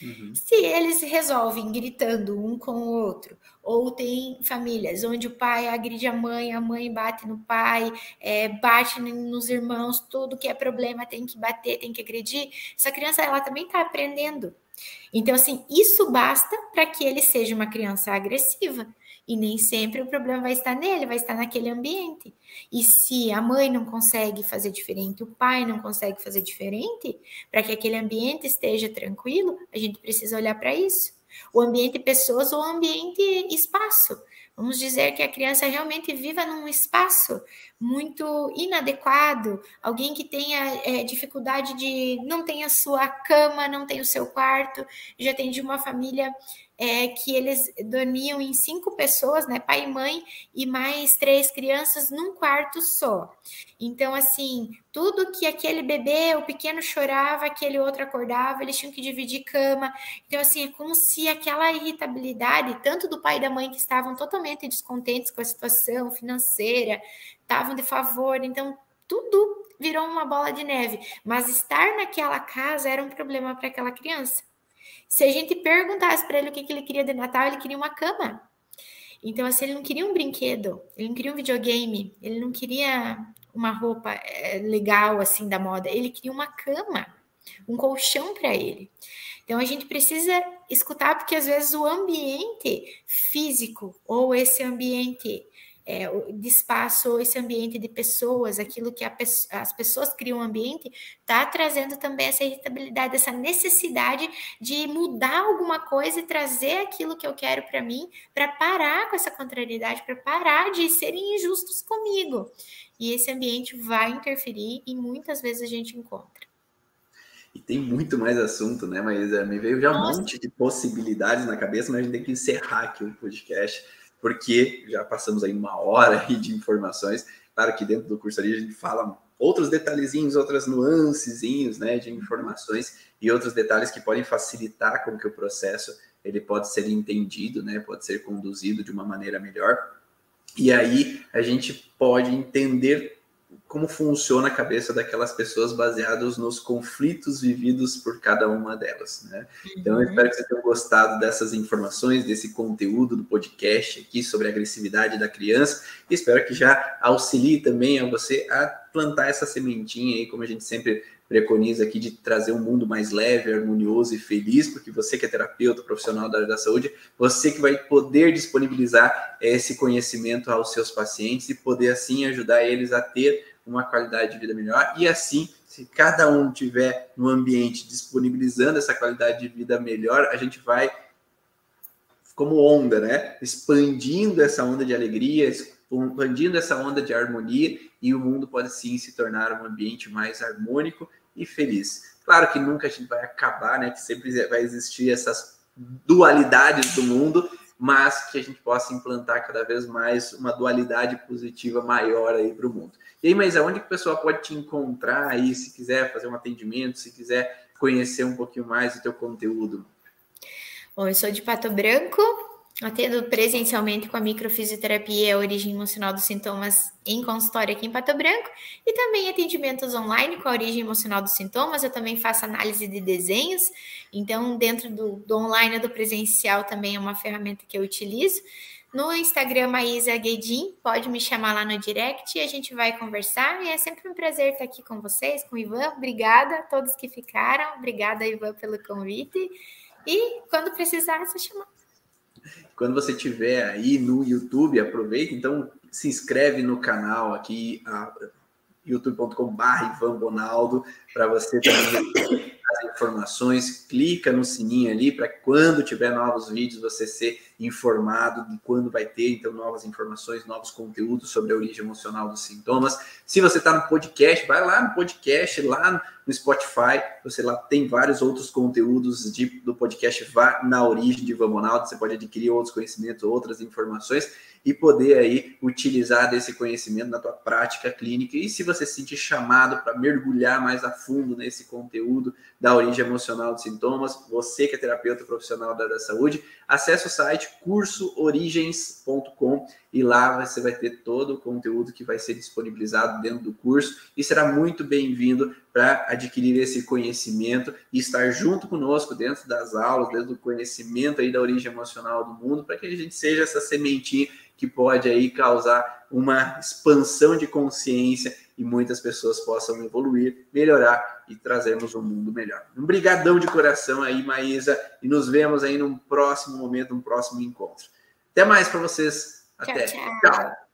S2: Uhum. Se eles resolvem gritando um com o outro, ou tem famílias onde o pai agride a mãe, a mãe bate no pai, é, bate nos irmãos, tudo que é problema tem que bater, tem que agredir, essa criança ela também está aprendendo. Então, assim, isso basta para que ele seja uma criança agressiva. E nem sempre o problema vai estar nele, vai estar naquele ambiente. E se a mãe não consegue fazer diferente, o pai não consegue fazer diferente, para que aquele ambiente esteja tranquilo, a gente precisa olhar para isso. O ambiente pessoas ou ambiente espaço. Vamos dizer que a criança realmente viva num espaço muito inadequado, alguém que tenha é, dificuldade de não tem a sua cama, não tem o seu quarto. Já tem de uma família é que eles dormiam em cinco pessoas, né? Pai e mãe e mais três crianças num quarto só. Então, assim, tudo que aquele bebê, o pequeno chorava, aquele outro acordava, eles tinham que dividir cama. Então, assim, é como se aquela irritabilidade, tanto do pai e da mãe que estavam totalmente descontentes com a situação financeira, estavam de favor, então tudo virou uma bola de neve. Mas estar naquela casa era um problema para aquela criança. Se a gente perguntasse para ele o que, que ele queria de Natal, ele queria uma cama. Então, assim, ele não queria um brinquedo, ele não queria um videogame, ele não queria uma roupa é, legal, assim, da moda, ele queria uma cama, um colchão para ele. Então, a gente precisa escutar, porque às vezes o ambiente físico ou esse ambiente é, de espaço, esse ambiente de pessoas, aquilo que as pessoas criam um ambiente, está trazendo também essa irritabilidade, essa necessidade de mudar alguma coisa e trazer aquilo que eu quero para mim, para parar com essa contrariedade, para parar de serem injustos comigo. E esse ambiente vai interferir e muitas vezes a gente encontra.
S1: E tem muito mais assunto, né? Mas é, me veio já um monte de possibilidades na cabeça, mas a gente tem que encerrar aqui o podcast porque já passamos aí uma hora aí de informações. Claro que dentro do curso ali a gente fala outros detalhezinhos, outras nuancezinhos, né, de informações e outros detalhes que podem facilitar com que o processo ele pode ser entendido, né, pode ser conduzido de uma maneira melhor. E aí a gente pode entender como funciona a cabeça daquelas pessoas baseados nos conflitos vividos por cada uma delas, né? Então eu espero que vocês tenham gostado dessas informações, desse conteúdo do podcast aqui sobre a agressividade da criança e espero que já auxilie também a você a plantar essa sementinha aí, como a gente sempre preconiza aqui de trazer um mundo mais leve, harmonioso e feliz, porque você que é terapeuta, profissional da área da saúde, você que vai poder disponibilizar esse conhecimento aos seus pacientes e poder assim ajudar eles a ter uma qualidade de vida melhor. E assim, se cada um tiver no ambiente disponibilizando essa qualidade de vida melhor, a gente vai como onda, né? Expandindo essa onda de alegria, expandindo essa onda de harmonia e o mundo pode sim se tornar um ambiente mais harmônico e feliz. Claro que nunca a gente vai acabar, né? Que sempre vai existir essas dualidades do mundo, mas que a gente possa implantar cada vez mais uma dualidade positiva maior aí para o mundo. E aí, mas aonde que o pessoal pode te encontrar aí, se quiser fazer um atendimento, se quiser conhecer um pouquinho mais do teu conteúdo?
S2: Bom, eu sou de Pato Branco, atendo presencialmente com a microfisioterapia e a origem emocional dos sintomas em consultório aqui em Pato Branco e também atendimentos online com a origem emocional dos sintomas. Eu também faço análise de desenhos, então dentro do, do online ou do presencial também é uma ferramenta que eu utilizo. No Instagram, Maísa Guedin, pode me chamar lá no direct e a gente vai conversar. E é sempre um prazer estar aqui com vocês, com o Ivan. Obrigada a todos que ficaram. Obrigada, Ivan, pelo convite. E quando precisar, é só chamar.
S1: Quando você estiver aí no YouTube, aproveita, então se inscreve no canal aqui, youtube.com.br Ivan Bonaldo, para você também as informações, clica no sininho ali para quando tiver novos vídeos você ser informado de quando vai ter, então, novas informações, novos conteúdos sobre a origem emocional dos sintomas. Se você está no podcast, vai lá no podcast, lá no Spotify, você lá tem vários outros conteúdos de, do podcast Vá na Origem de Ivan Bonaldo, você pode adquirir outros conhecimentos, outras informações e poder aí utilizar desse conhecimento na tua prática clínica. E se você se sentir chamado para mergulhar mais a fundo nesse conteúdo da origem emocional dos sintomas, você que é terapeuta profissional da, da saúde, acesse o site cursoorigens.com e lá você vai ter todo o conteúdo que vai ser disponibilizado dentro do curso e será muito bem-vindo para adquirir esse conhecimento e estar junto conosco dentro das aulas, dentro do conhecimento aí da origem emocional do mundo, para que a gente seja essa sementinha que pode aí causar uma expansão de consciência e muitas pessoas possam evoluir, melhorar e trazermos um mundo melhor. Um brigadão de coração aí, Maísa, e nos vemos aí num próximo momento, num próximo encontro. Até mais para vocês. Até. tchau. tchau.